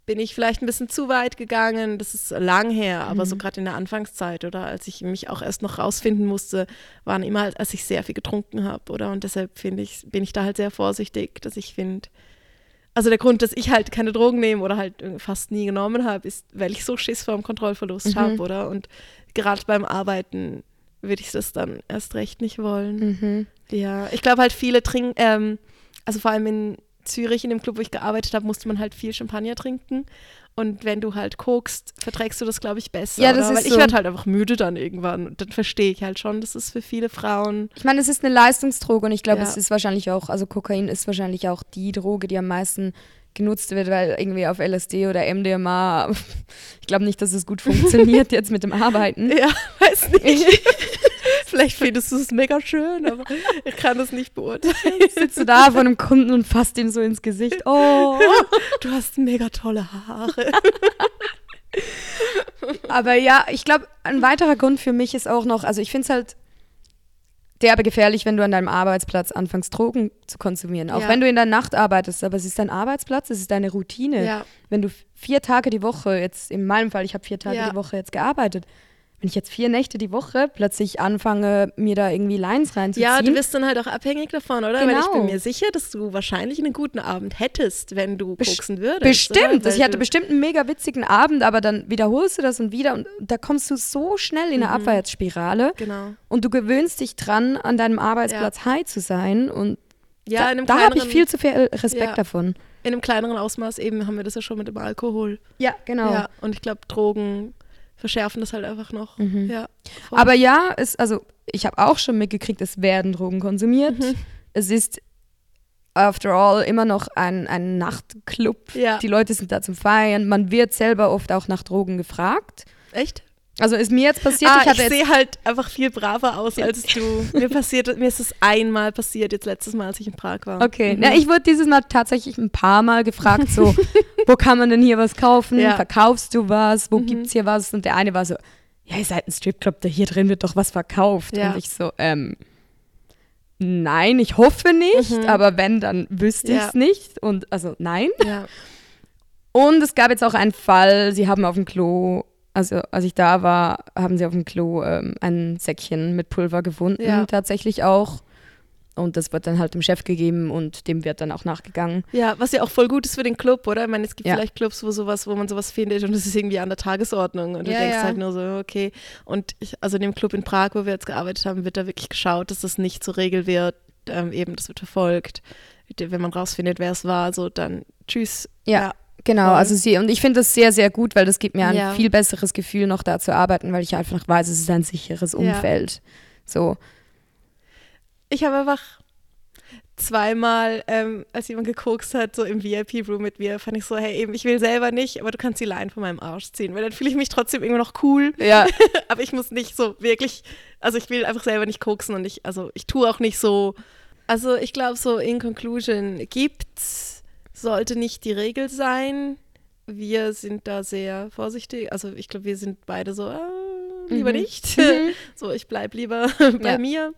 bin ich vielleicht ein bisschen zu weit gegangen, das ist lang her, aber Mhm. so gerade in der Anfangszeit oder als ich mich auch erst noch rausfinden musste, waren immer, halt, als ich sehr viel getrunken habe, oder? Und deshalb finde ich, bin ich da halt sehr vorsichtig, dass ich finde, also der Grund, dass ich halt keine Drogen nehme oder halt äh, fast nie genommen habe, ist, weil ich so Schiss vor dem Kontrollverlust Mhm. habe, oder? Und gerade beim Arbeiten würde ich das dann erst recht nicht wollen. Mhm. Ja, ich glaube halt viele trinken, ähm, also vor allem in Zürich, in dem Club, wo ich gearbeitet habe, musste man halt viel Champagner trinken. Und wenn du halt kokst, verträgst du das, glaube ich, besser. Ja, das oder? ist Weil ich so. werde halt einfach müde dann irgendwann. Und dann verstehe ich halt schon, dass es für viele Frauen. Ich meine, es ist eine Leistungsdroge und ich glaube, Ja. es ist wahrscheinlich auch, also Kokain ist wahrscheinlich auch die Droge, die am meisten genutzt wird, weil irgendwie auf LSD oder MDMA, ich glaube nicht, dass es gut funktioniert jetzt mit dem Arbeiten. Ja, weiß nicht. Vielleicht findest du es mega schön, aber ich kann das nicht beurteilen. Sitzt du da vor einem Kunden und fasst ihm so ins Gesicht. Oh. Du hast mega tolle Haare. Aber ja, ich glaube, ein weiterer Grund für mich ist auch noch, also ich finde es halt derbe gefährlich, wenn du an deinem Arbeitsplatz anfängst, Drogen zu konsumieren. Auch Ja. wenn du in der Nacht arbeitest, aber es ist dein Arbeitsplatz, es ist deine Routine. Ja. Wenn du vier Tage die Woche, jetzt in meinem Fall, ich habe vier Tage Ja. die Woche jetzt gearbeitet, wenn ich jetzt vier Nächte die Woche plötzlich anfange, mir da irgendwie Lines reinzuziehen. Ja, du bist dann halt auch abhängig davon, oder? Weil ich Genau. bin mir sicher, dass du wahrscheinlich einen guten Abend hättest, wenn du Best- koksen würdest. Bestimmt. Also ich hatte bestimmt einen mega witzigen Abend, aber dann wiederholst du das und wieder und da kommst du so schnell in eine Mhm. Abwärtsspirale Genau. und du gewöhnst dich dran, an deinem Arbeitsplatz high zu sein und Ja, da, da habe ich viel zu viel Respekt Ja. davon. In einem kleineren Ausmaß eben haben wir das ja schon mit dem Alkohol. Ja, genau. Ja, und ich glaube, Drogen verschärfen das halt einfach noch. Mhm. Ja. voll. Aber ja, es, also ich habe auch schon mitgekriegt, es werden Drogen konsumiert. Mhm. Es ist after all immer noch ein, ein Nachtclub. Ja. Die Leute sind da zum Feiern. Man wird selber oft auch nach Drogen gefragt. Echt? Also ist mir jetzt passiert, ah, ich ich, hatte sehe halt einfach viel braver aus als du. Mir passiert, mir ist es einmal passiert, jetzt letztes Mal, als ich in Prag war. Okay, Mhm. Na, ich wurde dieses Mal tatsächlich ein paar Mal gefragt, so, wo kann man denn hier was kaufen? Ja. Verkaufst du was? Wo Mhm. gibt's hier was? Und der eine war so, ja, ihr seid ein Stripclub, da hier drin wird doch was verkauft. Ja. Und ich so, ähm, nein, ich hoffe nicht, Mhm. aber wenn, dann wüsste Ja. ich's nicht. Und also nein. Ja. Und es gab jetzt auch einen Fall, sie haben auf dem Klo, also als ich da war, haben sie auf dem Klo ähm, ein Säckchen mit Pulver gefunden, Ja. tatsächlich auch. Und das wird dann halt dem Chef gegeben und dem wird dann auch nachgegangen. ja, was ja auch voll gut ist für den Club, oder? Ich meine, es gibt Ja. vielleicht Clubs, wo sowas, wo man sowas findet und es ist irgendwie an der Tagesordnung und du Ja, denkst halt nur so, okay. Und ich, also in dem Club in Prag, wo wir jetzt gearbeitet haben, wird da wirklich geschaut, dass das nicht zur Regel wird. Ähm, eben, das wird verfolgt. Wenn man rausfindet, wer es war, so dann tschüss. Ja. Genau, Voll. also sie, und ich finde das sehr, sehr gut, weil das gibt mir ein Ja. viel besseres Gefühl, noch da zu arbeiten, weil ich einfach weiß, es ist ein sicheres Ja. Umfeld. So. Ich habe einfach zweimal, ähm, als jemand gekokst hat, so im VIP-Room mit mir, fand ich so, hey, eben, ich will selber nicht, aber du kannst die Line von meinem Arsch ziehen, weil dann fühle ich mich trotzdem immer noch cool, Ja. aber ich muss nicht so wirklich, also ich will einfach selber nicht koksen und ich, also ich tue auch nicht so, also ich glaube so in Conclusion gibt's, sollte nicht die Regel sein. Wir sind da sehr vorsichtig, also ich glaube, wir sind beide so, äh, lieber Mhm. nicht. Mhm. So, ich bleib lieber bei Ja. mir.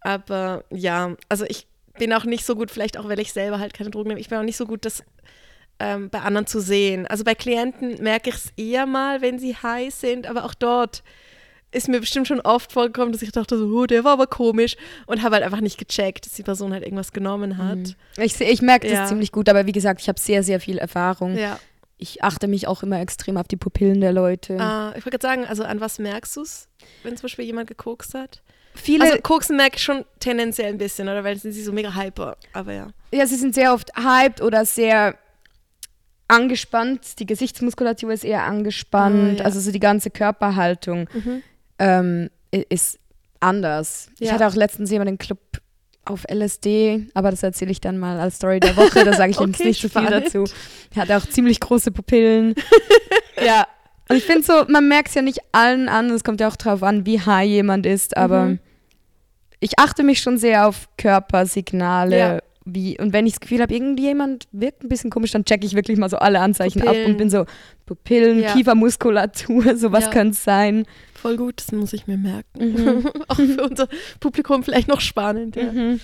Aber ja, also ich bin auch nicht so gut, vielleicht auch, weil ich selber halt keine Drogen nehme, ich bin auch nicht so gut, das ähm, bei anderen zu sehen. Also bei Klienten merke ich es eher mal, wenn sie high sind, aber auch dort ist mir bestimmt schon oft vorgekommen, dass ich dachte so, oh, der war aber komisch und habe halt einfach nicht gecheckt, dass die Person halt irgendwas genommen hat. Ich, seh- ich merke das Ja. ziemlich gut, aber wie gesagt, ich habe sehr, sehr viel Erfahrung. Ja. Ich achte mich auch immer extrem auf die Pupillen der Leute. Äh, ich wollte gerade sagen, also an was merkst du es, wenn zum Beispiel jemand gekokst hat? Viele, Also Koksen merke ich schon tendenziell ein bisschen, oder? Weil sind sie so mega hyper. Aber ja. ja, sie sind sehr oft hyped oder sehr angespannt. Die Gesichtsmuskulatur ist eher angespannt. Ah, ja. Also so die ganze Körperhaltung ähm, ist anders. Ich Ja. hatte auch letztens jemanden im Club auf LSD, aber das erzähle ich dann mal als Story der Woche. Da sage ich jetzt Okay, nicht so viel dazu. Er hatte auch ziemlich große Pupillen. ja. Und ich finde so, man merkt es ja nicht allen an. Es kommt ja auch drauf an, wie high jemand ist. Aber Mhm. ich achte mich schon sehr auf Körpersignale. Ja. Wie, und wenn ich das Gefühl habe, irgendjemand wirkt ein bisschen komisch, dann checke ich wirklich mal so alle Anzeichen ab Pupillen. und bin so, Pupillen, Ja. Kiefermuskulatur, so was Ja. könnte es sein. Voll gut, das muss ich mir merken. Mhm. Auch für unser Publikum vielleicht noch spannend. Ja, Mhm.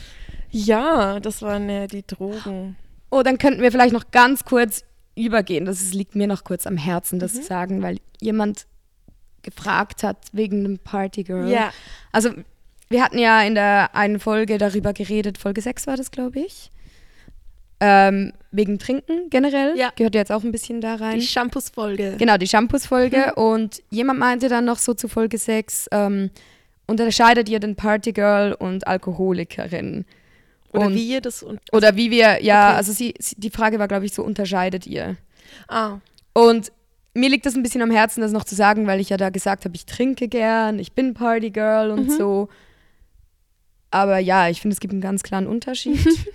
ja das waren ja die Drogen. Oh, dann könnten wir vielleicht noch ganz kurz übergehen. Das ist, liegt mir noch kurz am Herzen, das Mhm. zu sagen, weil jemand gefragt hat wegen einem Partygirl. Ja. Also, wir hatten ja in der einen Folge darüber geredet, Folge 6 war das, glaube ich. Ähm, wegen Trinken generell. Ja. Gehört ja jetzt auch ein bisschen da rein. Die Shampoos-Folge. Genau, die Shampoos-Folge. Und jemand meinte dann noch so zu Folge 6, ähm, unterscheidet ihr den Partygirl und Alkoholikerin? Oder und, wie ihr das und. Oder wie wir, ja, Okay. also sie, sie, die Frage war, glaube ich, so, unterscheidet ihr? Ah, Und mir liegt das ein bisschen am Herzen, das noch zu sagen, weil ich ja da gesagt habe, ich trinke gern, ich bin Partygirl und Mhm. so. Aber ja, ich finde, es gibt einen ganz klaren Unterschied.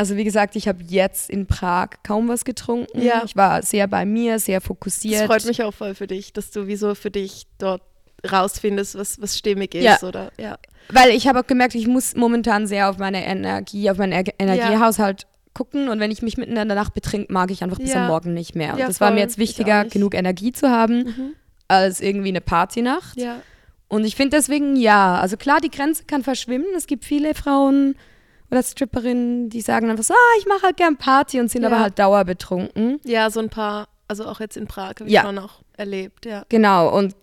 also wie gesagt, ich habe jetzt in Prag kaum was getrunken. Ja. Ich war sehr bei mir, sehr das fokussiert. freut mich auch voll für dich, dass du wieso für dich dort rausfindest, was, was stimmig ist. Ja. Oder, ja. Weil ich habe auch gemerkt, ich muss momentan sehr auf meine Energie, auf meinen er Energiehaushalt gucken. Und wenn ich mich mitten in der Nacht betrink, mag ich einfach bis Ja. am Morgen nicht mehr. Und Ja, das war mir voll. jetzt Ich wichtiger, genug Energie zu haben, Mhm. als irgendwie eine Partynacht. Ja. Und ich finde deswegen, ja, also klar, die Grenze kann verschwimmen. Es gibt viele Frauen oder Stripperinnen, die sagen einfach so, ah, ich mache halt gern Party und sind Ja. aber halt dauerbetrunken. ja, so ein paar, also auch jetzt in Prag habe ich Ja. schon auch erlebt, ja. Genau, und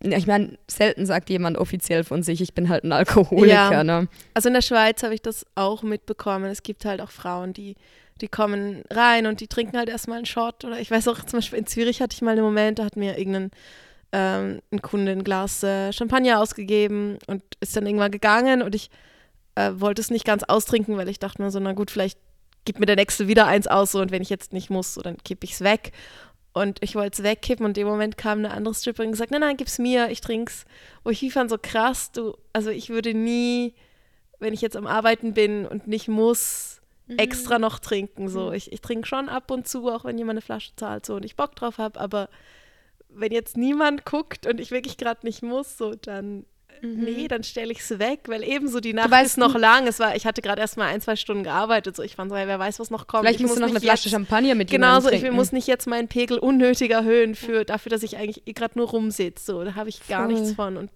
ich meine, selten sagt jemand offiziell von sich, ich bin halt ein Alkoholiker. Ja. Ne? Also in der Schweiz habe ich das auch mitbekommen. Es gibt halt auch Frauen, die, die kommen rein und die trinken halt erstmal einen Shot. Oder ich weiß auch, zum Beispiel in Zürich hatte ich mal einen Moment, da hat mir irgendein ähm, ein Kunde ein Glas äh, Champagner ausgegeben und ist dann irgendwann gegangen und ich äh, wollte es nicht ganz austrinken, weil ich dachte mir so, na gut, vielleicht gibt mir der Nächste wieder eins aus so und wenn ich jetzt nicht muss, so dann kippe ich es weg. Und ich wollte es wegkippen und in dem Moment kam eine andere Stripperin und gesagt, nein, nein, gib's mir, ich trink's. Wo ich fand so krass, du, also ich würde nie, wenn ich jetzt am Arbeiten bin und nicht muss, extra noch trinken. So, ich, ich trinke schon ab und zu, auch wenn jemand eine Flasche zahlt so und ich Bock drauf habe, aber wenn jetzt niemand guckt und ich wirklich gerade nicht muss, so dann nee, dann stelle ich es weg, weil ebenso die Nacht weißt ist noch lang. Es war, ich hatte gerade erst mal ein, zwei Stunden gearbeitet, so ich fand so, hey, wer weiß, was noch kommt. Vielleicht ich musst du noch eine Flasche jetzt- Champagner mit Genau so, ich muss nicht jetzt meinen Pegel unnötig erhöhen für, dafür, dass ich eigentlich gerade nur rumsitze. So, da habe ich gar Voll. nichts von. Und,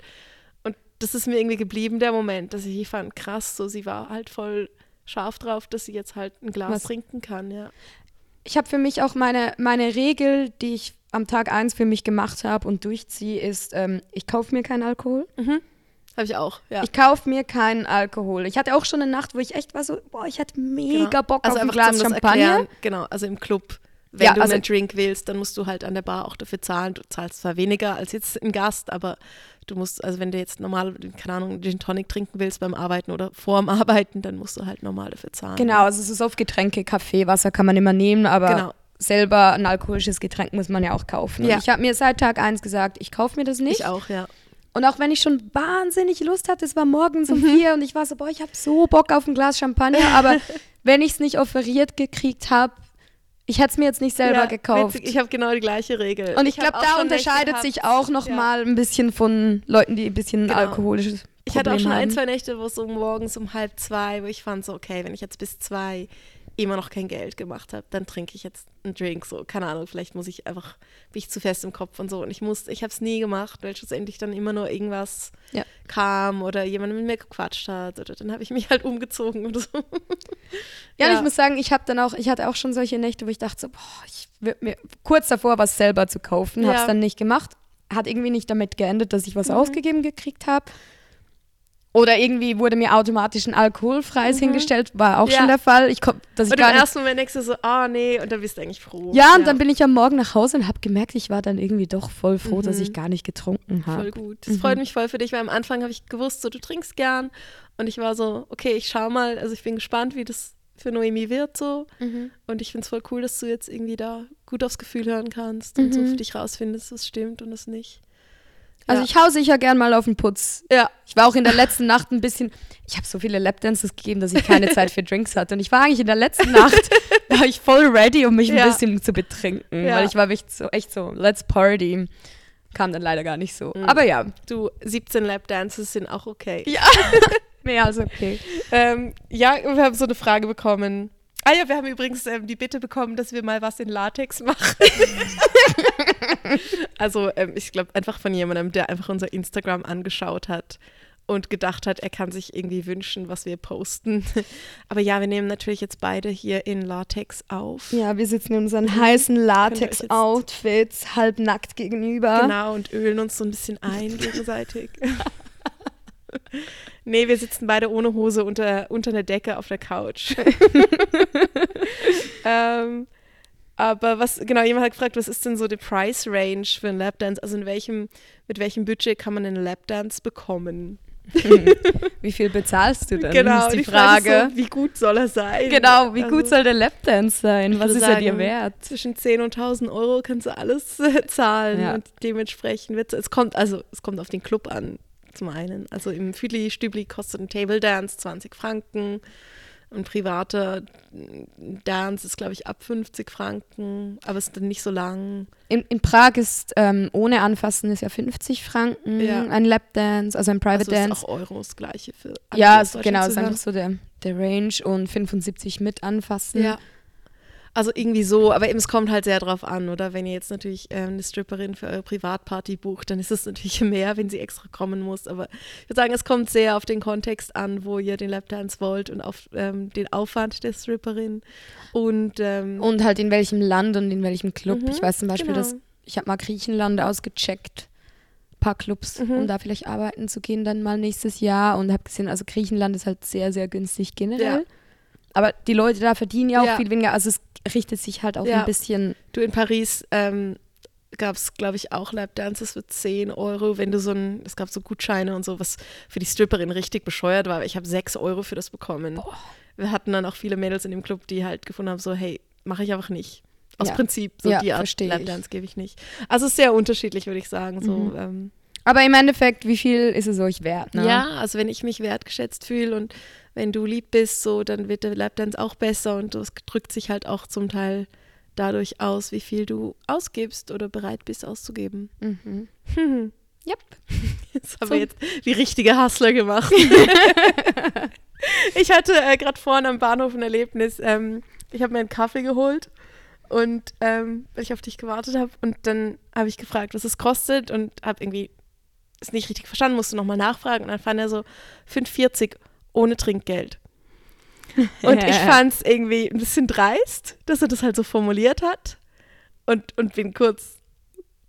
und das ist mir irgendwie geblieben, der Moment, dass ich fand, krass, so sie war halt voll scharf drauf, dass sie jetzt halt ein Glas Was? trinken kann, ja. ich habe für mich auch meine, meine Regel, die ich am Tag 1 für mich gemacht habe und durchziehe, ist, ähm, ich kaufe mir keinen Alkohol. Habe ich auch, ja. Ich kaufe mir keinen Alkohol. Ich hatte auch schon eine Nacht, wo ich echt war so, boah, ich hatte mega Genau. Bock also auf ein Glas Champagner. Erklären, genau, also im Club wenn Ja, du also- einen Drink willst, dann musst du halt an der Bar auch dafür zahlen. Du zahlst zwar weniger als jetzt ein Gast, aber du musst, also wenn du jetzt normal, keine Ahnung, Gin Tonic trinken willst beim Arbeiten oder vorm Arbeiten, dann musst du halt normal dafür zahlen. Genau, also es ist oft Getränke, Kaffee, Wasser kann man immer nehmen, aber Genau. selber ein alkoholisches Getränk muss man ja auch kaufen. Ja. Ich habe mir seit Tag eins gesagt, ich kaufe mir das nicht. Ich auch, ja. Und auch wenn ich schon wahnsinnig Lust hatte, es war morgens Mhm. um vier und ich war so, boah, ich habe so Bock auf ein Glas Champagner, aber wenn ich es nicht offeriert gekriegt habe, ich hätte es mir jetzt nicht selber ja, gekauft. Witzig, ich habe genau die gleiche Regel. und ich hab glaube, da unterscheidet sich auch noch Ja. mal ein bisschen von Leuten, die ein bisschen Genau. alkoholisches Ich hatte auch Problem schon ein, haben. zwei Nächte, wo es so morgens um halb zwei, wo ich fand so, okay, wenn ich jetzt bis zwei immer noch kein Geld gemacht habe, dann trinke ich jetzt einen Drink, so, keine Ahnung, vielleicht muss ich einfach, bin ich zu fest im Kopf und so und ich musste, ich habe es nie gemacht, weil schlussendlich dann immer nur irgendwas Ja. kam oder jemand mit mir gequatscht hat oder dann habe ich mich halt umgezogen oder so. Ja, und Ja. ich muss sagen, ich habe dann auch, ich hatte auch schon solche Nächte, wo ich dachte so, boah, ich würde mir kurz davor was selber zu kaufen, habe es Ja. dann nicht gemacht. Hat irgendwie nicht damit geendet, dass ich Mhm. was ausgegeben gekriegt habe. Oder irgendwie wurde mir automatisch ein alkoholfreies hingestellt, war auch Mhm. Ja. schon der Fall. Ich komm, dass ich Und im gar nicht, ersten Moment denkst du so, ah nee, und dann bist du eigentlich froh. ja, und dann bin ich am Morgen nach Hause und habe gemerkt, ich war dann irgendwie doch voll froh, dass Mhm. ich gar nicht getrunken Voll habe. gut. Das freut mich voll für dich, weil am Anfang habe ich gewusst, so du trinkst gern. Und ich war so, okay, ich schau mal, also ich bin gespannt, wie das für Noemi wird so. Und ich finde es voll cool, dass du jetzt irgendwie da gut aufs Gefühl hören kannst und so für dich rausfindest, was stimmt und was nicht. Also Ja. ich hau sicher gern mal auf den Putz. Ja, Ich war auch in der letzten Nacht ein bisschen, ich habe so viele Lapdances gegeben, dass ich keine Zeit für Drinks hatte. Und ich war eigentlich in der letzten Nacht, war ich voll ready, um mich Ja. ein bisschen zu betrinken. Ja. Weil ich war echt so, echt so, let's party. Kam dann leider gar nicht so. Mhm. Aber ja, du, 17 Lapdances sind auch okay. Ja. mehr als okay. Ähm, ja, wir haben so eine Frage bekommen. Ah ja, wir haben übrigens ähm, die Bitte bekommen, dass wir mal was in Latex machen. also ähm, ich glaube einfach von jemandem, der einfach unser Instagram angeschaut hat und gedacht hat, er kann sich irgendwie wünschen, was wir posten. Aber ja, wir nehmen natürlich jetzt beide hier in Latex auf. Ja, wir sitzen in unseren heißen euch Latex-Outfits, halbnackt gegenüber. Genau, und ölen uns so ein bisschen ein gegenseitig. nee, wir sitzen beide ohne Hose unter, unter einer Decke auf der Couch. ähm, aber was, genau, jemand hat gefragt, was ist denn so die Price Range für einen Lapdance? Also in welchem, mit welchem Budget kann man einen Lapdance bekommen? Wie viel bezahlst du denn? genau, ist die die Frage. Frage. ist so, wie gut soll er sein? genau, wie Also, gut soll der Lapdance sein? Was ist er dir sagen, wert? Zwischen 10 und 1000 Euro kannst du alles äh, zahlen Ja. und dementsprechend wird es kommt also es kommt auf den Club an zum einen. Also im Füdli Stübli kostet ein Table Dance 20 Franken, ein privater Dance ist glaube ich ab 50 Franken, aber ist dann nicht so lang. In, in Prag ist ähm, ohne Anfassen ist ja 50 Franken Ja. ein Lapdance, also ein Private Also ist Dance. auch Euros gleiche für alle, Ja, genau, ist zuhören. einfach so der, der Range und 75 mit anfassen. Ja. Also irgendwie so, aber eben, es kommt halt sehr drauf an, oder? Wenn ihr jetzt natürlich ähm, eine Stripperin für eure Privatparty bucht, dann ist es natürlich mehr, wenn sie extra kommen muss. Aber ich würde sagen, es kommt sehr auf den Kontext an, wo ihr den Lapdance wollt und auf ähm, den Aufwand der Stripperin. Und, ähm, Und halt in welchem Land und in welchem Club. Mhm, ich weiß zum Beispiel, genau. dass ich habe mal Griechenland ausgecheckt, ein paar Clubs, Mhm. um da vielleicht arbeiten zu gehen dann mal nächstes Jahr und habe gesehen, also Griechenland ist halt sehr, sehr günstig generell. Ja. Aber die Leute da verdienen ja auch Ja. viel weniger, also es richtet sich halt auch Ja. ein bisschen du in Paris ähm, gab es, glaube ich, auch Lapdances für 10 Euro, wenn du so ein, es gab so Gutscheine und so, was für die Stripperin richtig bescheuert war. aber Ich habe 6 Euro für das bekommen. Wir hatten dann auch viele Mädels in dem Club, die halt gefunden haben, so, hey, mache ich einfach nicht. Aus Ja. Prinzip, so Ja, die Art. Lapdance gebe ich nicht. Also es ist sehr unterschiedlich, würde ich sagen. So, Mhm. ähm, Aber im Endeffekt, wie viel ist es euch wert? Ne? Ja, also wenn ich mich wertgeschätzt fühle und wenn du lieb bist, so, dann wird der Lapdance auch besser und das drückt sich halt auch zum Teil dadurch aus, wie viel du ausgibst oder bereit bist auszugeben. Mhm. Hm. Yep. Jetzt haben So. wir jetzt die richtige Hustler gemacht. ich hatte äh, gerade vorne am Bahnhof ein Erlebnis. Ähm, ich habe mir einen Kaffee geholt und ähm, weil ich auf dich gewartet habe und dann habe ich gefragt, was es kostet und habe irgendwie es nicht richtig verstanden, musste nochmal nachfragen und dann fand er so 5,40 ohne Trinkgeld. Und ich fand es irgendwie ein bisschen dreist, dass er das halt so formuliert hat und, und bin kurz,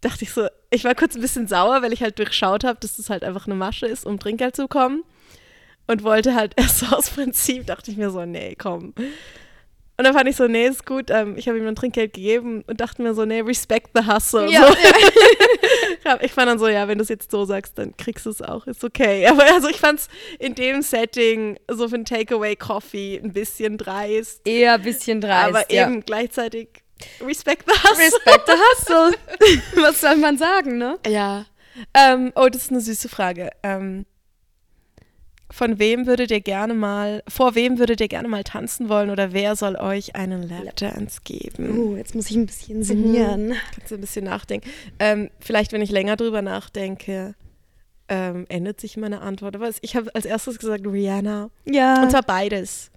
dachte ich so, ich war kurz ein bisschen sauer, weil ich halt durchschaut habe, dass das halt einfach eine Masche ist, um Trinkgeld zu bekommen. Und wollte halt erst so aus Prinzip, dachte ich mir so, nee, komm. Und dann fand ich so, nee, ist gut. Ähm, ich habe ihm ein Trinkgeld gegeben und dachte mir so, nee, respect the hustle. Ja, so. Ja, ich fand dann so, ja, wenn du es jetzt so sagst, dann kriegst du es auch, ist okay. Aber also ich fand es in dem Setting so für ein Takeaway-Coffee ein bisschen dreist. Eher ein bisschen dreist. aber ja. eben gleichzeitig respect the hustle. Respect the Hustle. Was soll man sagen, ne? Ja. Ähm, oh, das ist eine süße Frage. Ähm, von wem würdet ihr gerne mal, vor wem würdet ihr gerne mal tanzen wollen oder wer soll euch einen Lapdance geben? Oh, jetzt muss ich ein bisschen sinnieren. Kannst du ein bisschen nachdenken. Ähm, vielleicht, wenn ich länger drüber nachdenke, ähm, ändert sich meine Antwort. Aber ich habe als erstes gesagt Rihanna. Ja. Und zwar beides.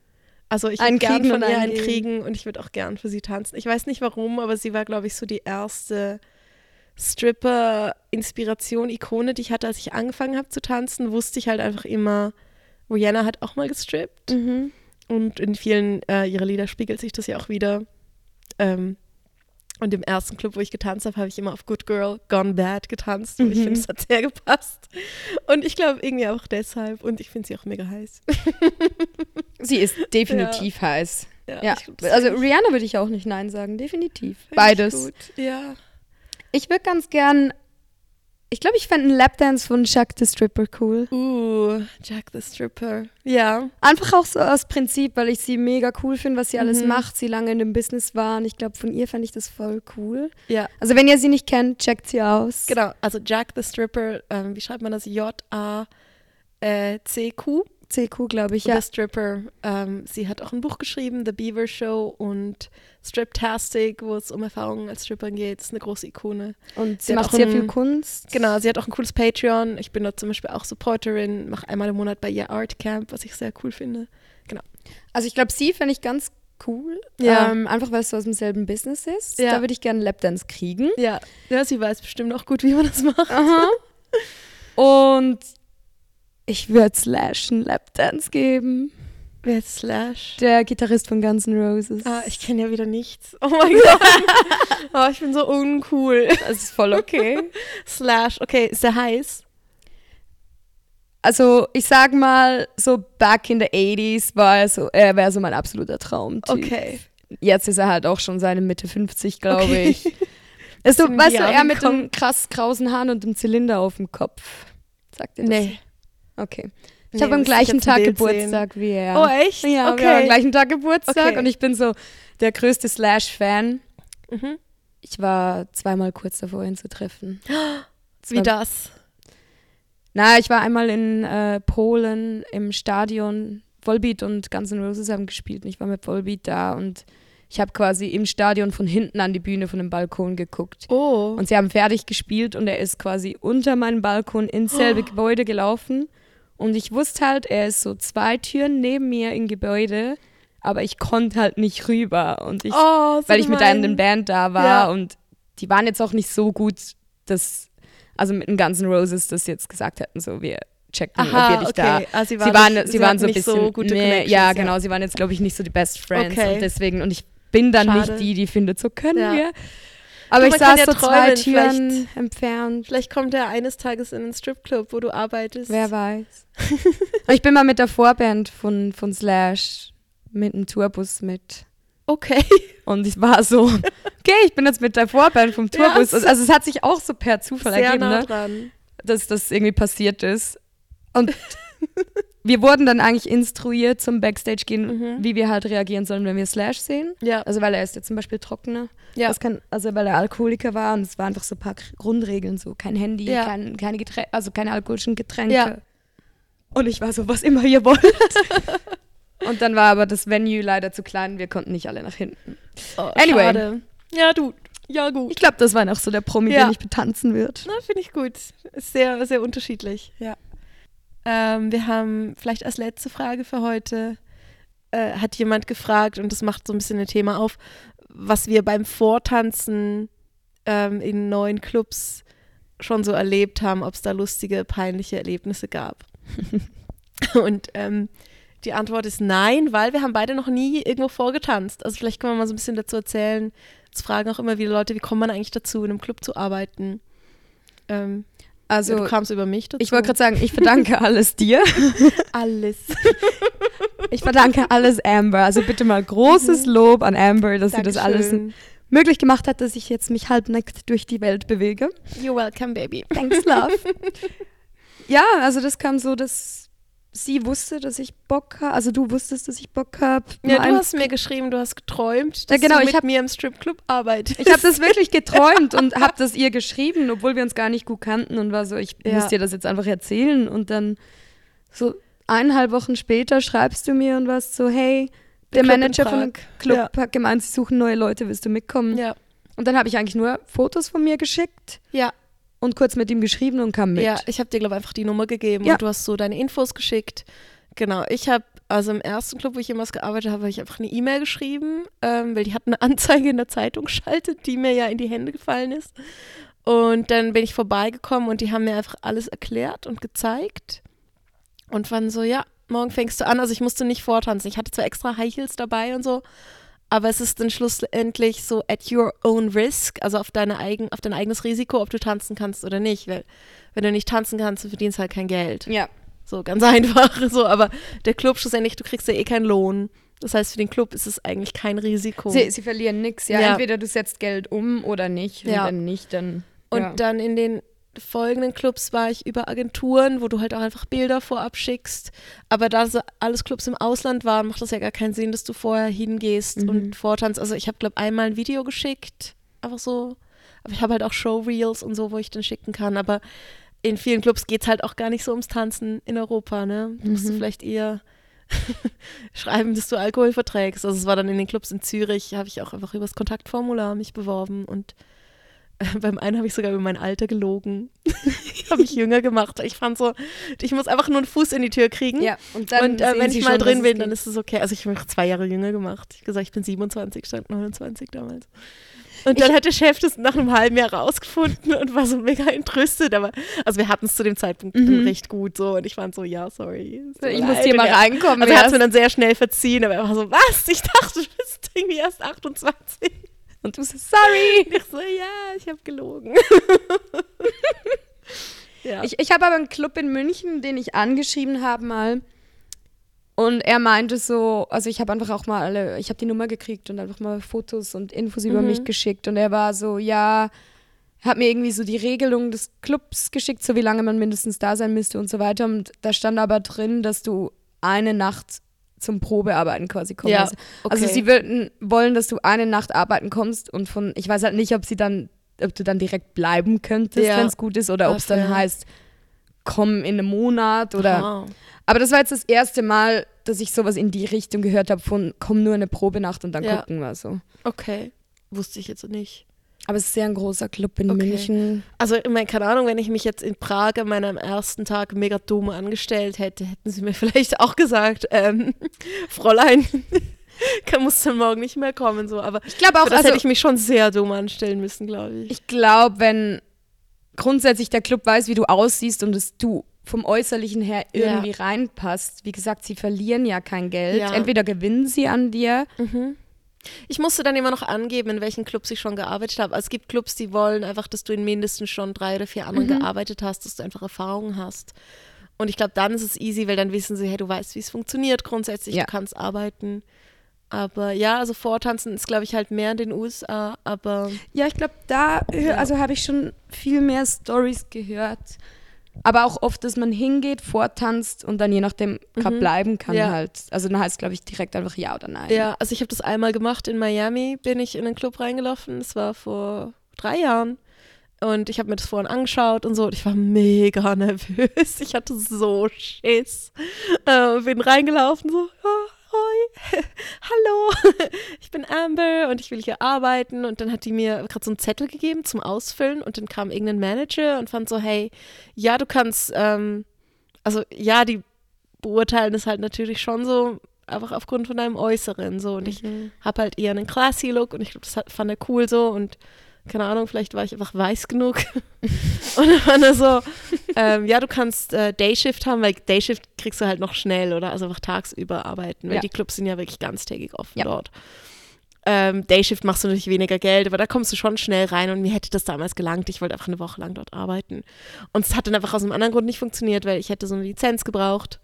Also ich würde gern kriegen von ihr einen kriegen und ich würde auch gern für sie tanzen. Ich weiß nicht warum, aber sie war, glaube ich, so die erste Stripper-Inspiration, Ikone, die ich hatte, als ich angefangen habe zu tanzen, wusste ich halt einfach immer, Rihanna hat auch mal gestrippt. mhm. Und in vielen äh, ihrer Lieder spiegelt sich das ja auch wieder. Ähm, und im ersten Club, wo ich getanzt habe, habe ich immer auf Good Girl Gone Bad getanzt. Und ich Mhm. finde, es hat sehr gepasst. Und ich glaube irgendwie auch deshalb. Und ich finde sie auch mega heiß. Sie ist definitiv heiß. Ja. ich glaub, Also ich- Rihanna würde ich auch nicht Nein sagen, definitiv. ich Beides. Gut. Ja. Ich würde ganz gern. Ich glaube, ich fände einen Lapdance von Jack the Stripper cool. Uh, Jack the Stripper. Ja. Einfach auch so aus Prinzip, weil ich sie mega cool finde, was sie alles Mhm. macht. Sie lange in dem Business war und ich glaube, von ihr fände ich das voll cool. Ja. Also, wenn ihr sie nicht kennt, checkt sie aus. Genau. Also Jack the Stripper, ähm, wie schreibt man das? J-A-C-Q. CQ, glaube ich, Ja. ja. The Stripper. Ähm, sie hat auch ein Buch geschrieben, The Beaver Show und Striptastic, wo es um Erfahrungen als Stripperin geht. Das ist eine große Ikone. Und sie Sie macht sehr ein- viel Kunst. Genau, sie hat auch ein cooles Patreon. Ich bin dort zum Beispiel auch Supporterin, mache einmal im Monat bei ihr Art Camp, was ich sehr cool finde. Also, ich glaube, sie fände ich ganz cool. Ja. Ähm, einfach, weil es so aus demselben Business ist. Ja. Da würde ich gerne Lapdance kriegen. Ja, ja, sie weiß bestimmt auch gut, wie man das macht. Aha. Und ich würde Slash einen Lapdance geben. Wer ist Slash? Der Gitarrist von Guns N' Roses. Ah, ich kenne ja wieder nichts. Oh mein Gott. oh, ich bin so uncool. Das ist voll okay. Slash, okay, ist der heiß? Also, ich sag mal, so back in the 80s war er so, er wäre so mein absoluter Traumtyp. Okay. Jetzt ist er halt auch schon seine Mitte 50, glaube Okay. ich. Ist so, Sind weißt du, er mit dem krass krausen Haaren und dem Zylinder auf dem Kopf. Sagt ihr das? Nee. Okay. Ich Nee, habe am gleichen Tag Geburtstag wie er. Oh, echt? Ja, wir haben am okay. gleichen Tag Geburtstag Okay. und ich bin so der größte Slash-Fan. Mhm. Ich war zweimal kurz davor, ihn zu treffen. Wie das? Na, ich war einmal in äh, Polen im Stadion. Volbeat und Guns N' Roses haben gespielt und ich war mit Volbeat da und ich habe quasi im Stadion von hinten an die Bühne von dem Balkon geguckt. Oh. Und sie haben fertig gespielt und er ist quasi unter meinem Balkon ins selbe Gebäude gelaufen. Und ich wusste halt, er ist so zwei Türen neben mir im Gebäude, aber ich konnte halt nicht rüber. Und ich, oh, so weil ich mit einer gemein. Band da war Ja. und die waren jetzt auch nicht so gut, dass, also mit den Guns N' Roses das jetzt gesagt hätten, so wir checken, Aha, ob wir dich okay. da Ah, sie, sie waren, nicht- sie waren so ein bisschen, so nee, ja genau, sie waren jetzt glaube ich nicht so die Best Friends Okay. und deswegen und ich bin dann Schade. nicht die, die findet, so können Ja. wir. Aber Du, ich saß ja so zwei träumen, Türen vielleicht- entfernt. Vielleicht kommt er eines Tages in einen Stripclub, wo du arbeitest. Wer weiß. Ich bin mal mit der Vorband von, von Slash mit einem Tourbus mit. Okay. Und ich war so, okay, ich bin jetzt mit der Vorband vom Ja, Tourbus. es- also es hat sich auch so per Zufall ergeben, nah ne? dass das irgendwie passiert ist. Und wir wurden dann eigentlich instruiert zum Backstage gehen, Mhm. wie wir halt reagieren sollen, wenn wir Slash sehen. Ja. Also weil er ist jetzt zum Beispiel trockener. Ja. Kann, also weil er Alkoholiker war und es waren einfach so ein paar Grundregeln, so kein Handy, Ja. kein, keine Getränke, also keine alkoholischen Getränke. Ja. Und ich war so, was immer ihr wollt. und dann war aber das Venue leider zu klein, wir konnten nicht alle nach hinten. Oh, Anyway. Schade. Ja, du. Ja, gut. Ich glaube, das war noch so der Promi, Ja. den ich betanzen wird. Na, finde ich gut. Ist sehr, sehr unterschiedlich. Ja. Ähm, wir haben vielleicht als letzte Frage für heute, äh, hat jemand gefragt, und das macht so ein bisschen ein Thema auf, was wir beim Vortanzen ähm, in neuen Clubs schon so erlebt haben, ob es da lustige, peinliche Erlebnisse gab. und ähm, die Antwort ist nein, weil wir haben beide noch nie irgendwo vorgetanzt. Also vielleicht können wir mal so ein bisschen dazu erzählen. Es fragen auch immer wieder Leute, wie kommt man eigentlich dazu, in einem Club zu arbeiten? Ähm, Also du kamst über mich dazu. ich wollte gerade sagen, ich verdanke alles dir. alles. Ich verdanke alles Amber. Also bitte mal großes Lob an Amber, dass sie das alles Dankeschön. möglich gemacht hat, dass ich jetzt mich halbnackt durch die Welt bewege. You're welcome, baby. Thanks, love. ja, also das kam so, dass sie wusste, dass ich Bock habe. Also du wusstest, dass ich Bock habe. Ja, du hast mir geschrieben, du hast geträumt, dass Ja, genau, du ich mit hab- mir im Stripclub arbeitest. Ich habe das wirklich geträumt und habe das ihr geschrieben, obwohl wir uns gar nicht gut kannten und war so, ich Ja. muss dir das jetzt einfach erzählen. Und dann so eineinhalb Wochen später schreibst du mir und warst so, hey, der, in Manager von dem Prag. Club Ja. hat gemeint, sie suchen neue Leute, willst du mitkommen? Ja, Und dann habe ich eigentlich nur Fotos von mir geschickt ja, und kurz mit ihm geschrieben und kam mit. ja. Ich habe dir, glaube ich, einfach die Nummer gegeben Ja. und du hast so deine Infos geschickt. Genau, ich habe, also im ersten Club, wo ich jemals gearbeitet habe, habe ich einfach eine E-Mail geschrieben, ähm, weil die hatten eine Anzeige in der Zeitung geschaltet, die mir ja in die Hände gefallen ist. Und dann bin ich vorbeigekommen und die haben mir einfach alles erklärt und gezeigt. Und waren so, ja, morgen fängst du an. Also ich musste nicht vortanzen. Ich hatte zwar extra High Heels dabei und so, aber es ist dann schlussendlich so at your own risk, also auf, deine eigen, auf dein eigenes Risiko, ob du tanzen kannst oder nicht. Weil wenn du nicht tanzen kannst, du verdienst halt kein Geld. Ja. So, ganz einfach. So, aber der Club schlussendlich, du kriegst ja eh keinen Lohn. Das heißt, für den Club ist es eigentlich kein Risiko. Sie, sie verlieren nichts, ja. Ja. Entweder du setzt Geld um oder nicht. Und Ja. wenn nicht, dann. Und ja. dann in den folgenden Clubs war ich über Agenturen, wo du halt auch einfach Bilder vorab schickst. Aber da so alles Clubs im Ausland waren, macht das ja gar keinen Sinn, dass du vorher hingehst Mhm. und vortanzt. Also ich habe, glaube einmal ein Video geschickt, einfach so. Aber ich habe halt auch Showreels und so, wo ich dann schicken kann. Aber in vielen Clubs geht es halt auch gar nicht so ums Tanzen in Europa, ne? Du musst du Mhm. vielleicht eher schreiben, dass du Alkohol verträgst. Also es war dann in den Clubs in Zürich, habe ich auch einfach übers Kontaktformular mich beworben und beim einen habe ich sogar über mein Alter gelogen. habe ich jünger gemacht. Ich fand so, ich muss einfach nur einen Fuß in die Tür kriegen. ja. Und und äh, wenn sie ich mal schon, drin bin, dann ist es okay. Also ich habe mich zwei Jahre jünger gemacht. Ich habe gesagt, ich bin 27, stand 29 damals. Und dann hat der Chef das nach einem halben Jahr rausgefunden und war so mega entrüstet. Aber also wir hatten es zu dem Zeitpunkt Mhm. recht gut so und ich fand so, ja, sorry. tut Ich muss hier mal reinkommen. Also er hat es mir dann sehr schnell verziehen, aber er war so, was? Ich dachte, du bist irgendwie erst 28. und du so, sorry. Ich so, ja, ich habe gelogen. ja. Ich, ich habe aber einen Club in München, den ich angeschrieben habe mal. Und er meinte so, also ich habe einfach auch mal alle, ich habe die Nummer gekriegt und einfach mal Fotos und Infos über Mhm. mich geschickt. Und er war so, ja, hat mir irgendwie so die Regelung des Clubs geschickt, so wie lange man mindestens da sein müsste und so weiter. Und da stand aber drin, dass du eine Nacht zum Probearbeiten quasi kommst. Ja, Also okay. sie würden, wollen, dass du eine Nacht arbeiten kommst und von, ich weiß halt nicht, ob sie dann, ob du dann direkt bleiben könntest, Ja. wenn es gut ist, oder ob es dann heißt, komm in einem Monat oder. Aha. Aber das war jetzt das erste Mal, dass ich sowas in die Richtung gehört habe von komm nur eine Probenacht und dann Ja. gucken wir so. Okay. Wusste ich jetzt nicht. Aber es ist sehr ein großer Club in Okay. München. Also, ich meine, keine Ahnung, wenn ich mich jetzt in Prag an meinem ersten Tag mega dumm angestellt hätte, hätten sie mir vielleicht auch gesagt, ähm, Fräulein, kann, muss dann morgen nicht mehr kommen. So. Aber Ich glaube auch, das also hätte ich mich schon sehr dumm anstellen müssen, glaube ich. ich glaube, wenn grundsätzlich der Club weiß, wie du aussiehst und dass du vom Äußerlichen her Ja. irgendwie reinpasst. Wie gesagt, sie verlieren ja kein Geld. Ja. Entweder gewinnen sie an dir. Mhm. Ich musste dann immer noch angeben, in welchen Clubs ich schon gearbeitet habe. Also es gibt Clubs, die wollen einfach, dass du in mindestens schon drei oder vier anderen Mhm. gearbeitet hast, dass du einfach Erfahrung hast. Und ich glaube, dann ist es easy, weil dann wissen sie, hey, du weißt, wie es funktioniert grundsätzlich, Ja. du kannst arbeiten. Aber ja, also Vortanzen ist, glaube ich, halt mehr in den USA, aber Ja, ich glaube, da Ja. also habe ich schon viel mehr Stories gehört. Aber auch oft, dass man hingeht, vortanzt und dann je nachdem Mhm. bleiben kann Ja. halt. Also dann heißt es, glaube ich, direkt einfach ja oder nein. ja, also ich habe das einmal gemacht in Miami, bin ich in einen Club reingelaufen, das war vor drei Jahren. Und ich habe mir das vorhin angeschaut und so. Und ich war mega nervös. Ich hatte so Schiss. Äh, bin reingelaufen, so, oh, hoi, hallo, ich bin Amber und ich will hier arbeiten. Und dann hat die mir gerade so einen Zettel gegeben zum Ausfüllen. Und dann kam irgendein Manager und fand so, hey, ja, du kannst, ähm, also ja, die beurteilen es halt natürlich schon so, einfach aufgrund von deinem Äußeren. So. Und ich Mhm. habe halt eher einen classy Look und ich glaube, das hat, fand er cool so und keine Ahnung, vielleicht war ich einfach weiß genug. und dann war er so, ähm, ja, du kannst äh, Dayshift haben, weil Dayshift kriegst du halt noch schnell oder also einfach tagsüber arbeiten, weil Ja. die Clubs sind ja wirklich ganztägig offen Ja. dort. Ähm, Dayshift machst du natürlich weniger Geld, aber da kommst du schon schnell rein und mir hätte das damals gelangt. Ich wollte einfach eine Woche lang dort arbeiten. Und es hat dann einfach aus einem anderen Grund nicht funktioniert, weil ich hätte so eine Lizenz gebraucht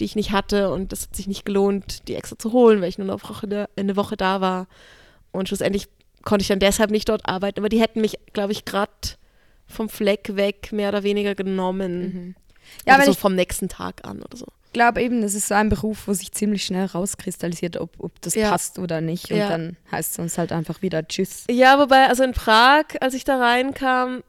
die ich nicht hatte und das hat sich nicht gelohnt, die extra zu holen, weil ich nur noch Woche, eine Woche da war. Und schlussendlich konnte ich dann deshalb nicht dort arbeiten, aber die hätten mich, glaube ich, gerade vom Fleck weg mehr oder weniger genommen. Mhm. Ja, oder wenn so ich vom nächsten Tag an oder so. glaube eben, das ist so ein Beruf, wo sich ziemlich schnell rauskristallisiert, ob, ob das Ja. passt oder nicht. Und Ja. dann heißt es uns halt einfach wieder Tschüss. Ja, wobei, also in Prag, als ich da reinkam,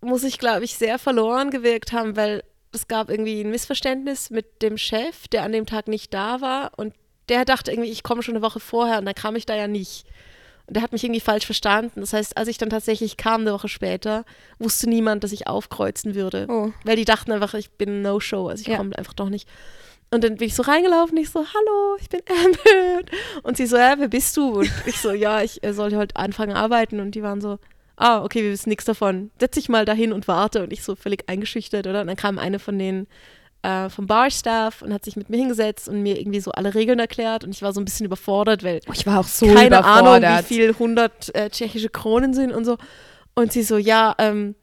muss ich, glaube ich, sehr verloren gewirkt haben, weil es gab irgendwie ein Missverständnis mit dem Chef, der an dem Tag nicht da war und der dachte irgendwie, ich komme schon eine Woche vorher und dann kam ich da ja nicht. Und der hat mich irgendwie falsch verstanden. Das heißt, als ich dann tatsächlich kam, eine Woche später, wusste niemand, dass ich aufkreuzen würde. Oh. Weil die dachten einfach, ich bin No-Show, also ich Ja. komme einfach doch nicht. Und dann bin ich so reingelaufen, ich so, hallo, ich bin Amber. Und sie so, ja, wer bist du? Und ich so, ja, ich äh, soll heute anfangen arbeiten. Und die waren so, ah, okay, wir wissen nichts davon. Setz dich mal dahin und warte. Und ich so völlig eingeschüchtert, oder? Und dann kam eine von den äh, vom Barstaff und hat sich mit mir hingesetzt und mir irgendwie so alle Regeln erklärt. Und ich war so ein bisschen überfordert, weil Ich war auch so keine Ahnung, wie viel 100 äh, tschechische Kronen sind und so. Und sie so, ja, ähm,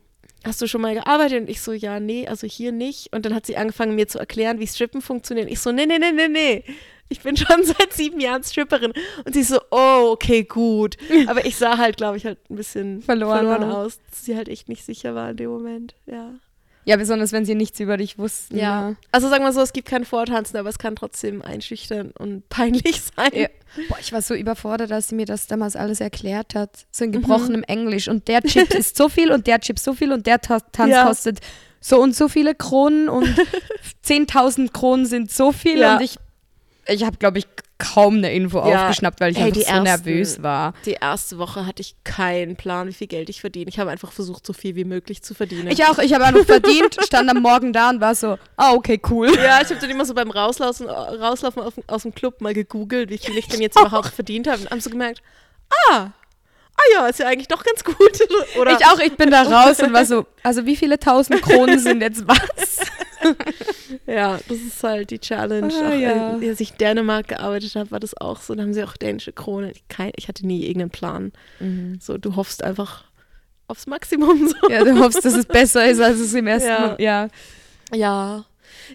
hast du schon mal gearbeitet? Und ich so, ja, nee, also hier nicht. Und dann hat sie angefangen, mir zu erklären, wie Strippen funktioniert. Ich so, nee, nee, nee, nee, nee. Ich bin schon seit sieben Jahren Stripperin. Und sie so, oh, okay, gut. Aber ich sah halt, glaube ich, halt ein bisschen Verloren verloren, aus, dass sie halt echt nicht sicher war in dem Moment. Ja. Ja, besonders wenn sie nichts über dich wussten. Ja. Also sagen wir so, es gibt kein Vortanzen, aber es kann trotzdem einschüchtern und peinlich sein. Ja. Boah, ich war so überfordert, als sie mir das damals alles erklärt hat. So Mhm. in gebrochenem Englisch. Und der Chip ist so viel und der Chip so viel und der Ta Tanz Ja. kostet so und so viele Kronen und 10.000 Kronen sind so viel. Und ich, ich habe, glaube ich, kaum eine Info Ja. aufgeschnappt, weil ich Ey, einfach so ersten- nervös war. Die erste Woche hatte ich keinen Plan, wie viel Geld ich verdiene. Ich habe einfach versucht, so viel wie möglich zu verdienen. Ich auch, ich habe auch noch verdient, stand am Morgen da und war so, ah, okay, cool. ja, ich habe dann immer so beim Rauslaufen, Rauslaufen auf, aus dem Club mal gegoogelt, wie viel ich denn jetzt überhaupt verdient habe. Und haben so gemerkt, ah, ah ja, ist ja eigentlich doch ganz gut. Oder Ich auch, ich bin da raus und war so, also wie viele tausend Kronen sind jetzt was? Ja, das ist halt die Challenge. Ah, auch, ja. äh, Als ich in Dänemark gearbeitet habe, war das auch so. Da haben sie auch dänische Krone. Ich hatte nie irgendeinen Plan. So, du hoffst einfach aufs Maximum. So. Ja, du hoffst, dass es besser ist, als es im ersten Ja. Mal. Ja. Ja.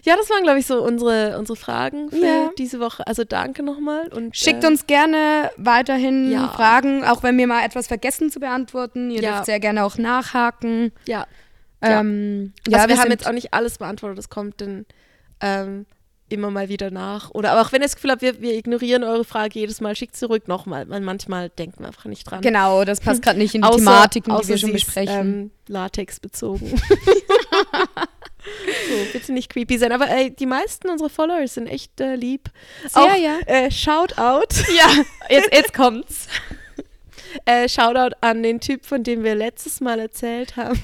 Ja, das waren, glaube ich, so unsere, unsere Fragen für Ja. diese Woche. Also danke nochmal. und Schickt äh, uns gerne weiterhin Ja. Fragen, auch wenn wir mal etwas vergessen zu beantworten. Ihr Ja. dürft sehr gerne auch nachhaken. Ja, Ja. Ähm, ja also wir, haben jetzt auch nicht alles beantwortet. Das kommt dann ähm, immer mal wieder nach. Oder aber auch wenn ihr das Gefühl habt, wir, wir ignorieren eure Frage jedes Mal, schickt zurück nochmal. Weil manchmal denken wir einfach nicht dran. Genau, das passt gerade nicht in die Außer- Thematiken, die wir schon besprechen. Ähm, Latex bezogen. so, bitte nicht creepy sein. Aber ey, die meisten unserer Follower sind echt äh, lieb. Sehr, Auch, ja. Äh, Shoutout. ja, jetzt, jetzt kommt's. Äh, Shoutout an den Typ, von dem wir letztes Mal erzählt haben.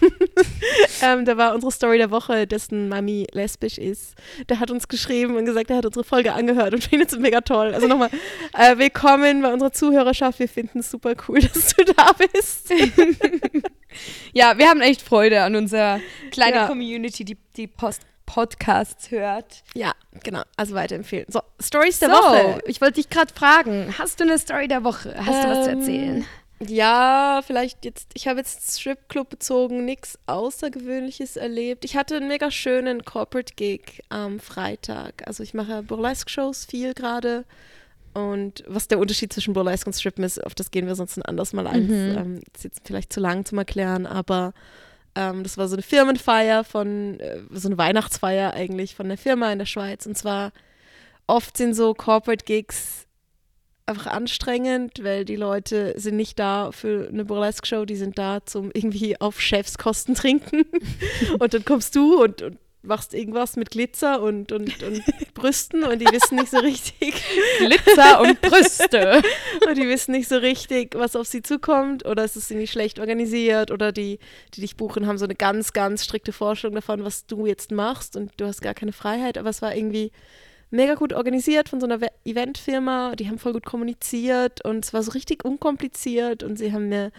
ähm, da war unsere Story der Woche, dessen Mami lesbisch ist. Der hat uns geschrieben und gesagt, er hat unsere Folge angehört und findet es mega toll. Also nochmal, äh, willkommen bei unserer Zuhörerschaft. Wir finden es super cool, dass du da bist. Ja, wir haben echt Freude an unserer kleinen Ja. Community, die die Post Podcasts hört. ja, genau. Also weiterempfehlen. So, Stories der so, Woche. ich wollte dich gerade fragen, hast du eine Story der Woche? Hast du was zu Ähm, erzählen? Ja, vielleicht jetzt, ich habe jetzt Stripclub bezogen, nichts Außergewöhnliches erlebt. Ich hatte einen mega schönen Corporate Gig am Freitag. Also ich mache Burlesque-Shows viel gerade. Und was der Unterschied zwischen Burlesque und Strippen ist, auf das gehen wir sonst ein anderes Mal ein. Mhm. Ähm, ist jetzt vielleicht zu lang zum Erklären, aber ähm, das war so eine Firmenfeier von, äh, so eine Weihnachtsfeier eigentlich von der Firma in der Schweiz. Und zwar oft sind so Corporate Gigs einfach anstrengend, weil die Leute sind nicht da für eine Burlesque-Show, die sind da zum irgendwie auf Chefskosten trinken. und dann kommst du und, und machst irgendwas mit Glitzer und, und, und Brüsten und die wissen nicht so richtig, Glitzer und Brüste. und die wissen nicht so richtig, was auf sie zukommt oder es ist irgendwie schlecht organisiert oder die, die dich buchen, haben so eine ganz, ganz strikte Vorstellung davon, was du jetzt machst und du hast gar keine Freiheit, aber es war irgendwie mega gut organisiert von so einer Eventfirma, die haben voll gut kommuniziert und es war so richtig unkompliziert und sie haben mir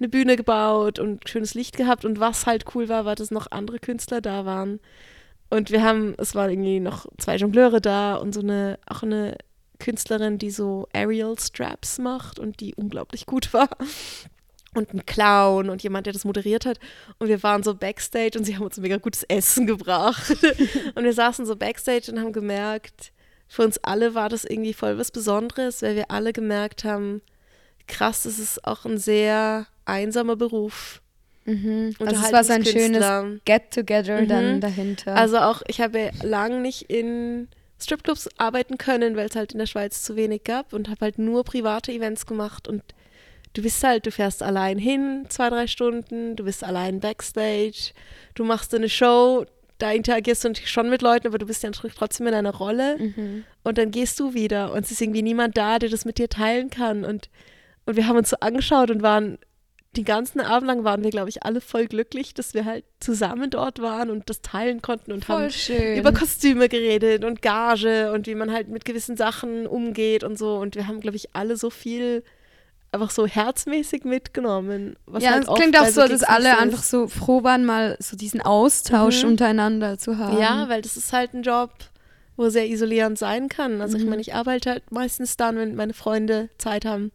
eine Bühne gebaut und schönes Licht gehabt. Und was halt cool war, war, dass noch andere Künstler da waren. Und wir haben, es waren irgendwie noch zwei Jongleure da und so eine, auch eine Künstlerin, die so Aerial Straps macht und die unglaublich gut war. Und ein Clown und jemand, der das moderiert hat. Und wir waren so backstage und sie haben uns mega gutes Essen gebracht. und wir saßen so backstage und haben gemerkt, für uns alle war das irgendwie voll was Besonderes, weil wir alle gemerkt haben, krass, das ist auch ein sehr einsamer Beruf. Mhm. Also es war so ein schönes Get-Together mhm. dann dahinter. Also auch, ich habe lange nicht in Stripclubs arbeiten können, weil es halt in der Schweiz zu wenig gab und habe halt nur private Events gemacht und du bist halt, du fährst allein hin, zwei, drei Stunden, du bist allein backstage, du machst eine Show, da interagierst du schon mit Leuten, aber du bist ja trotzdem in einer Rolle mhm. und dann gehst du wieder und es ist irgendwie niemand da, der das mit dir teilen kann und, und wir haben uns so angeschaut und waren die ganzen Abend lang waren wir, glaube ich, alle voll glücklich, dass wir halt zusammen dort waren und das teilen konnten und voll haben schön. über Kostüme geredet und Gage und wie man halt mit gewissen Sachen umgeht und so. Und wir haben, glaube ich, alle so viel einfach so herzmäßig mitgenommen. ja, halt es klingt auch so, dass alle ist. einfach so froh waren, mal so diesen Austausch mhm. untereinander zu haben. Ja, weil das ist halt ein Job, wo sehr isolierend sein kann. Also mhm. ich meine, ich arbeite halt meistens dann, wenn meine Freunde Zeit haben.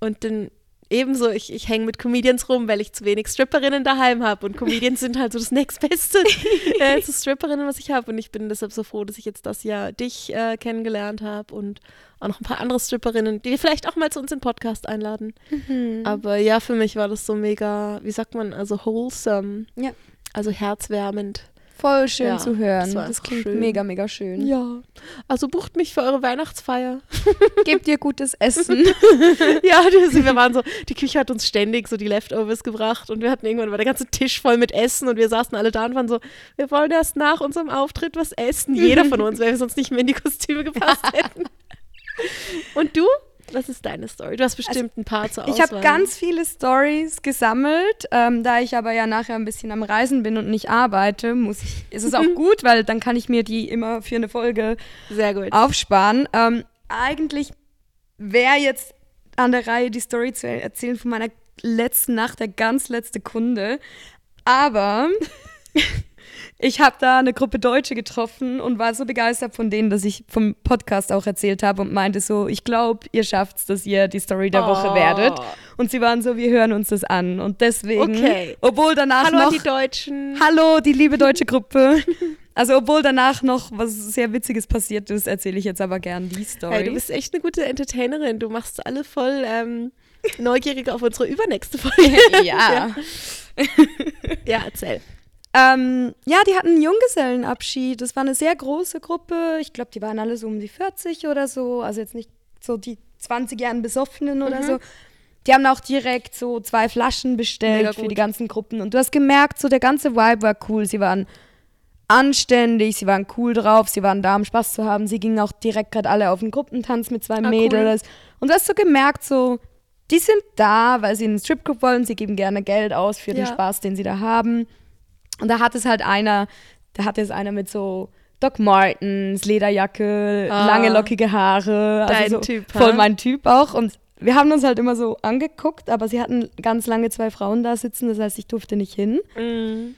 Und dann ebenso, ich, ich hänge mit Comedians rum, weil ich zu wenig Stripperinnen daheim habe. Und Comedians sind halt so das nächstbeste äh, zu Stripperinnen, was ich habe. Und ich bin deshalb so froh, dass ich jetzt das Jahr dich äh, kennengelernt habe und auch noch ein paar andere Stripperinnen, die wir vielleicht auch mal zu uns im Podcast einladen. Mhm. Aber ja, für mich war das so mega, wie sagt man, also wholesome. Ja. Also herzwärmend. Voll schön ja, zu hören. Das, das klingt schön. mega, mega schön. Ja. Also bucht mich für eure Weihnachtsfeier. Gebt ihr gutes Essen. ja, wir waren so, die Küche hat uns ständig so die Leftovers gebracht und wir hatten irgendwann war der ganze Tisch voll mit Essen und wir saßen alle da und waren so, wir wollen erst nach unserem Auftritt was essen. Jeder von uns, weil wir sonst nicht mehr in die Kostüme gepasst hätten. Und du? Was ist deine Story? Du hast bestimmt also, ein paar zur Auswahl. Ich habe ganz viele Stories gesammelt. Ähm, da ich aber ja nachher ein bisschen am Reisen bin und nicht arbeite, muss ich, ist es auch gut, weil dann kann ich mir die immer für eine Folge Sehr gut. aufsparen. Ähm, eigentlich wäre jetzt an der Reihe, die Story zu erzählen von meiner letzten Nacht, der ganz letzte Kunde. Aber ich habe da eine Gruppe Deutsche getroffen und war so begeistert von denen, dass ich vom Podcast auch erzählt habe und meinte so, ich glaube, ihr schafft es, dass ihr die Story der Woche oh. werdet. Und sie waren so, wir hören uns das an. Und deswegen, okay. obwohl danach Hallo noch... die Deutschen. Hallo, die liebe deutsche Gruppe. Also obwohl danach noch was sehr Witziges passiert ist, erzähle ich jetzt aber gern die Story. Hey, du bist echt eine gute Entertainerin. Du machst alle voll ähm, neugierig auf unsere übernächste Folge. ja. ja, erzähl. Ähm, ja, die hatten einen Junggesellenabschied. Das war eine sehr große Gruppe. Ich glaube, die waren alle so um die 40 oder so. Also jetzt nicht so die 20 Jahren Besoffenen oder mhm. so. Die haben auch direkt so zwei Flaschen bestellt für die ganzen Gruppen. Und du hast gemerkt, so der ganze Vibe war cool. Sie waren anständig, sie waren cool drauf, sie waren da, um Spaß zu haben. Sie gingen auch direkt gerade alle auf den Gruppentanz mit zwei ah, Mädels. Cool. Und du hast so gemerkt, so, die sind da, weil sie in den Stripclub wollen. Sie geben gerne Geld aus für ja. den Spaß, den sie da haben. Und da hat es halt einer, da hatte es einer mit so Doc Martens, Lederjacke, ah, lange lockige Haare. Also so typ, voll mein Typ auch. Und wir haben uns halt immer so angeguckt, aber sie hatten ganz lange zwei Frauen da sitzen, das heißt, ich durfte nicht hin. Mm.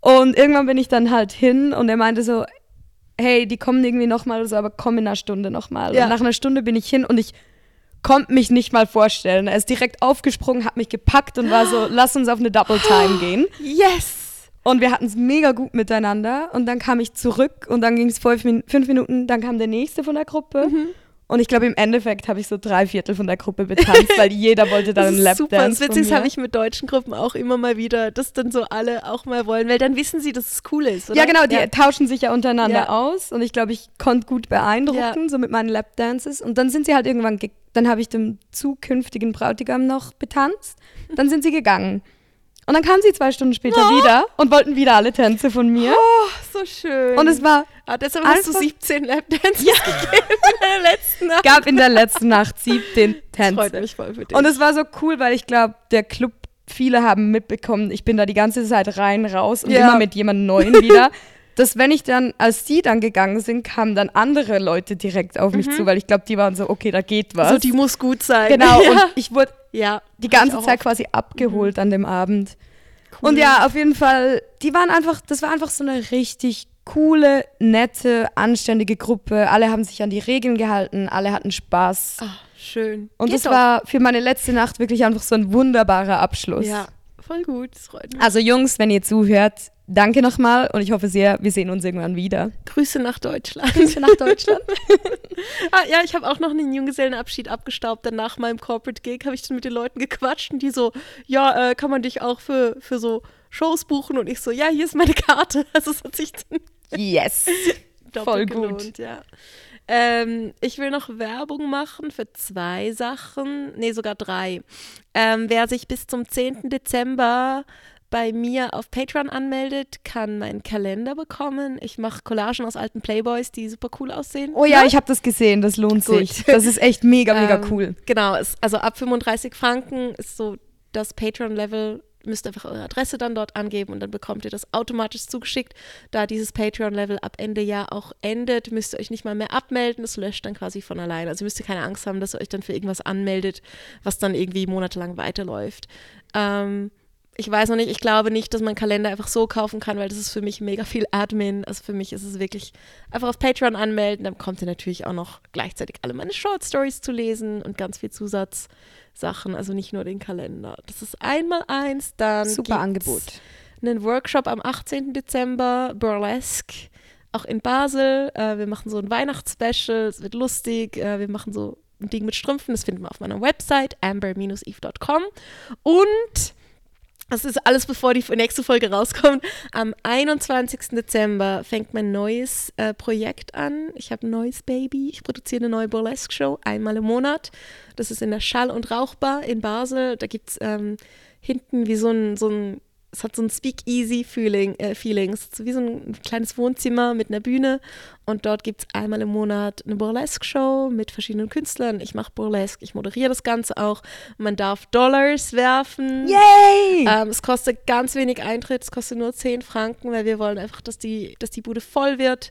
Und irgendwann bin ich dann halt hin und er meinte so, hey, die kommen irgendwie nochmal oder so, aber komm in einer Stunde nochmal. Ja. Und nach einer Stunde bin ich hin und ich konnte mich nicht mal vorstellen. Er ist direkt aufgesprungen, hat mich gepackt und war so, lass uns auf eine Double Time gehen. Yes! Und wir hatten es mega gut miteinander. Und dann kam ich zurück und dann ging es fünf, Minuten, dann kam der nächste von der Gruppe. Mhm. Und ich glaube, im Endeffekt habe ich so drei Viertel von der Gruppe betanzt, weil jeder wollte dann einen Lapdance Super, das Witzige habe ich mit deutschen Gruppen auch immer mal wieder, dass dann so alle auch mal wollen, weil dann wissen sie, dass es cool ist, oder? Ja, genau, die ja. tauschen sich ja untereinander ja. aus und ich glaube, ich konnte gut beeindrucken, ja. so mit meinen Lapdances. Und dann sind sie halt irgendwann, dann habe ich dem zukünftigen Bräutigam noch betanzt, dann sind sie gegangen. Und dann kamen sie zwei Stunden später oh. wieder und wollten wieder alle Tänze von mir. Oh, so schön. Und es war. Ah, deshalb hast du 17 Lapdances ja. gegeben in der letzten Nacht. Gab in der letzten Nacht 17 Tänze. Freut mich voll für dich. Und es war so cool, weil ich glaube, der Club, viele haben mitbekommen, ich bin da die ganze Zeit rein, raus und ja. immer mit jemandem Neuen wieder. dass wenn ich dann, als die dann gegangen sind, kamen dann andere Leute direkt auf mich mhm. zu, weil ich glaube, die waren so, okay, da geht was. So, die muss gut sein. Genau, ja. und ich wurde ja, die ganze Zeit quasi abgeholt mhm. an dem Abend. Cool. Und ja, auf jeden Fall, die waren einfach, das war einfach so eine richtig coole, nette, anständige Gruppe. Alle haben sich an die Regeln gehalten, alle hatten Spaß. Ah, schön. Und Geht es doch. war für meine letzte Nacht wirklich einfach so ein wunderbarer Abschluss. Ja, voll gut. Das freut mich. Also Jungs, wenn ihr zuhört, danke nochmal und ich hoffe sehr, wir sehen uns irgendwann wieder. Grüße nach Deutschland. Grüße nach Deutschland. ah, ja, ich habe auch noch einen Junggesellenabschied abgestaubt. Dann nach meinem Corporate Gig habe ich dann mit den Leuten gequatscht und die so, ja, äh, kann man dich auch für, für so Shows buchen? Und ich so, ja, hier ist meine Karte. Also es hat sich dann yes. Voll gut. gelohnt, ja. Ähm, ich will noch Werbung machen für zwei Sachen, nee, sogar drei. Ähm, wer sich bis zum 10. Dezember bei mir auf Patreon anmeldet, kann meinen Kalender bekommen. Ich mache Collagen aus alten Playboys, die super cool aussehen. Oh ja, ich habe das gesehen, das lohnt Gut. sich. Das ist echt mega, mega Ähm, cool. Genau, es, also ab 35 Franken ist so das Patreon-Level. Müsst einfach eure Adresse dann dort angeben und dann bekommt ihr das automatisch zugeschickt. Da dieses Patreon-Level ab Ende Jahr auch endet, müsst ihr euch nicht mal mehr abmelden. Das löscht dann quasi von allein. Also müsst ihr keine Angst haben, dass ihr euch dann für irgendwas anmeldet, was dann irgendwie monatelang weiterläuft. Ähm, ich weiß noch nicht, ich glaube nicht, dass man einen Kalender einfach so kaufen kann, weil das ist für mich mega viel Admin. Also für mich ist es wirklich einfach auf Patreon anmelden, dann bekommt ihr natürlich auch noch gleichzeitig alle meine Short Stories zu lesen und ganz viel Zusatzsachen, also nicht nur den Kalender. Das ist einmal eins, dann Super Angebot. einen Workshop am 18. Dezember, Burlesque, auch in Basel. Äh, wir machen so ein Weihnachtsspecial, es wird lustig. Äh, wir machen so ein Ding mit Strümpfen, das finden wir auf meiner Website, amber-eve.com. Und das ist alles, bevor die nächste Folge rauskommt. Am 21. Dezember fängt mein neues äh, Projekt an. Ich habe ein neues Baby. Ich produziere eine neue Burlesque-Show einmal im Monat. Das ist in der Schall- und Rauchbar in Basel. Da gibt es ähm, hinten wie so ein, so ein, es hat so ein Speakeasy-Feeling, äh, Feeling. Es ist so wie so ein kleines Wohnzimmer mit einer Bühne. Und dort gibt es einmal im Monat eine Burlesque-Show mit verschiedenen Künstlern. Ich mache Burlesque, ich moderiere das Ganze auch. Man darf Dollars werfen. Yay! Ähm, es kostet ganz wenig Eintritt, es kostet nur 10 Franken, weil wir wollen einfach, dass die, dass die Bude voll wird.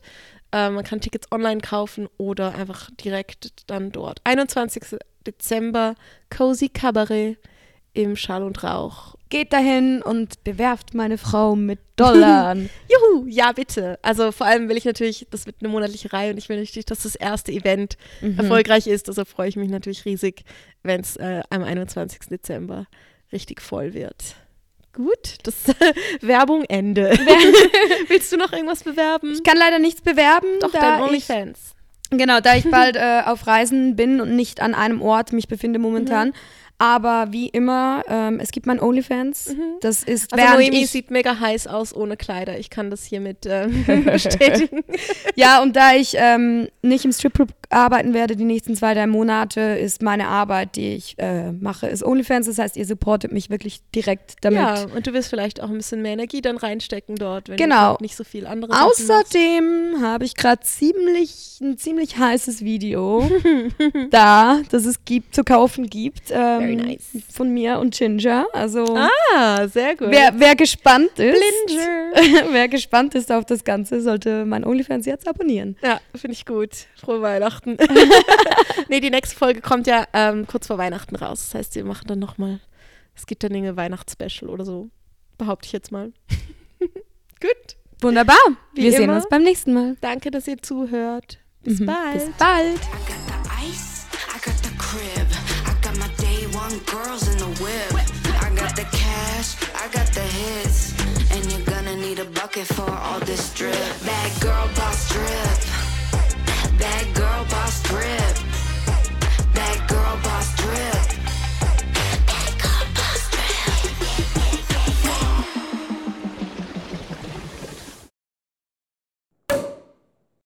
Ähm, man kann Tickets online kaufen oder einfach direkt dann dort. 21. Dezember, Cozy Cabaret im Schall und Rauch. Geht dahin und bewerft meine Frau mit Dollar. Juhu, ja bitte. Also vor allem will ich natürlich, das wird eine monatliche Reihe und ich will natürlich, dass das erste Event erfolgreich ist. Also freue ich mich natürlich riesig, wenn es äh, am 21. Dezember richtig voll wird. Gut, das Werbung Ende. Willst du noch irgendwas bewerben? Ich kann leider nichts bewerben. Doch, da dein OnlyFans. Genau, da ich bald äh, auf Reisen bin und nicht an einem Ort mich befinde momentan. Aber wie immer, ähm, es gibt mein OnlyFans. Das ist, Also während Noemi ich, sieht mega heiß aus ohne Kleider. Ich kann das hiermit ähm, bestätigen. ja, und da ich ähm, nicht im Stripclub arbeiten werde die nächsten zwei, drei Monate, ist meine Arbeit, die ich äh, mache, ist OnlyFans. Das heißt, ihr supportet mich wirklich direkt damit. Ja, und du wirst vielleicht auch ein bisschen mehr Energie dann reinstecken dort, wenn Genau. du nicht so viel andere. Außerdem habe ich gerade ziemlich ein ziemlich heißes Video da, das es gibt zu kaufen gibt ähm, Very nice. von mir und Ginger. Also Ah, sehr gut. wer, wer gespannt ist, wer gespannt ist auf das Ganze, sollte mein OnlyFans jetzt abonnieren. Ja, finde ich gut. Frohe Weihnachten. nee, die nächste Folge kommt ja ähm, kurz vor Weihnachten raus. Das heißt, wir machen dann nochmal, es gibt dann eine Weihnachtsspecial oder so. Behaupte ich jetzt mal. gut. Wunderbar. Wie Wir sehen immer. uns beim nächsten Mal. Danke, dass ihr zuhört. Bis Mhm. bald. Bis bald. I got the ice, I got the crib, I got my day one girls in the whip. I got the cash, I got the hits, and you're gonna need a bucket for all this drip. Bad girl boss drip. Girl boss grip.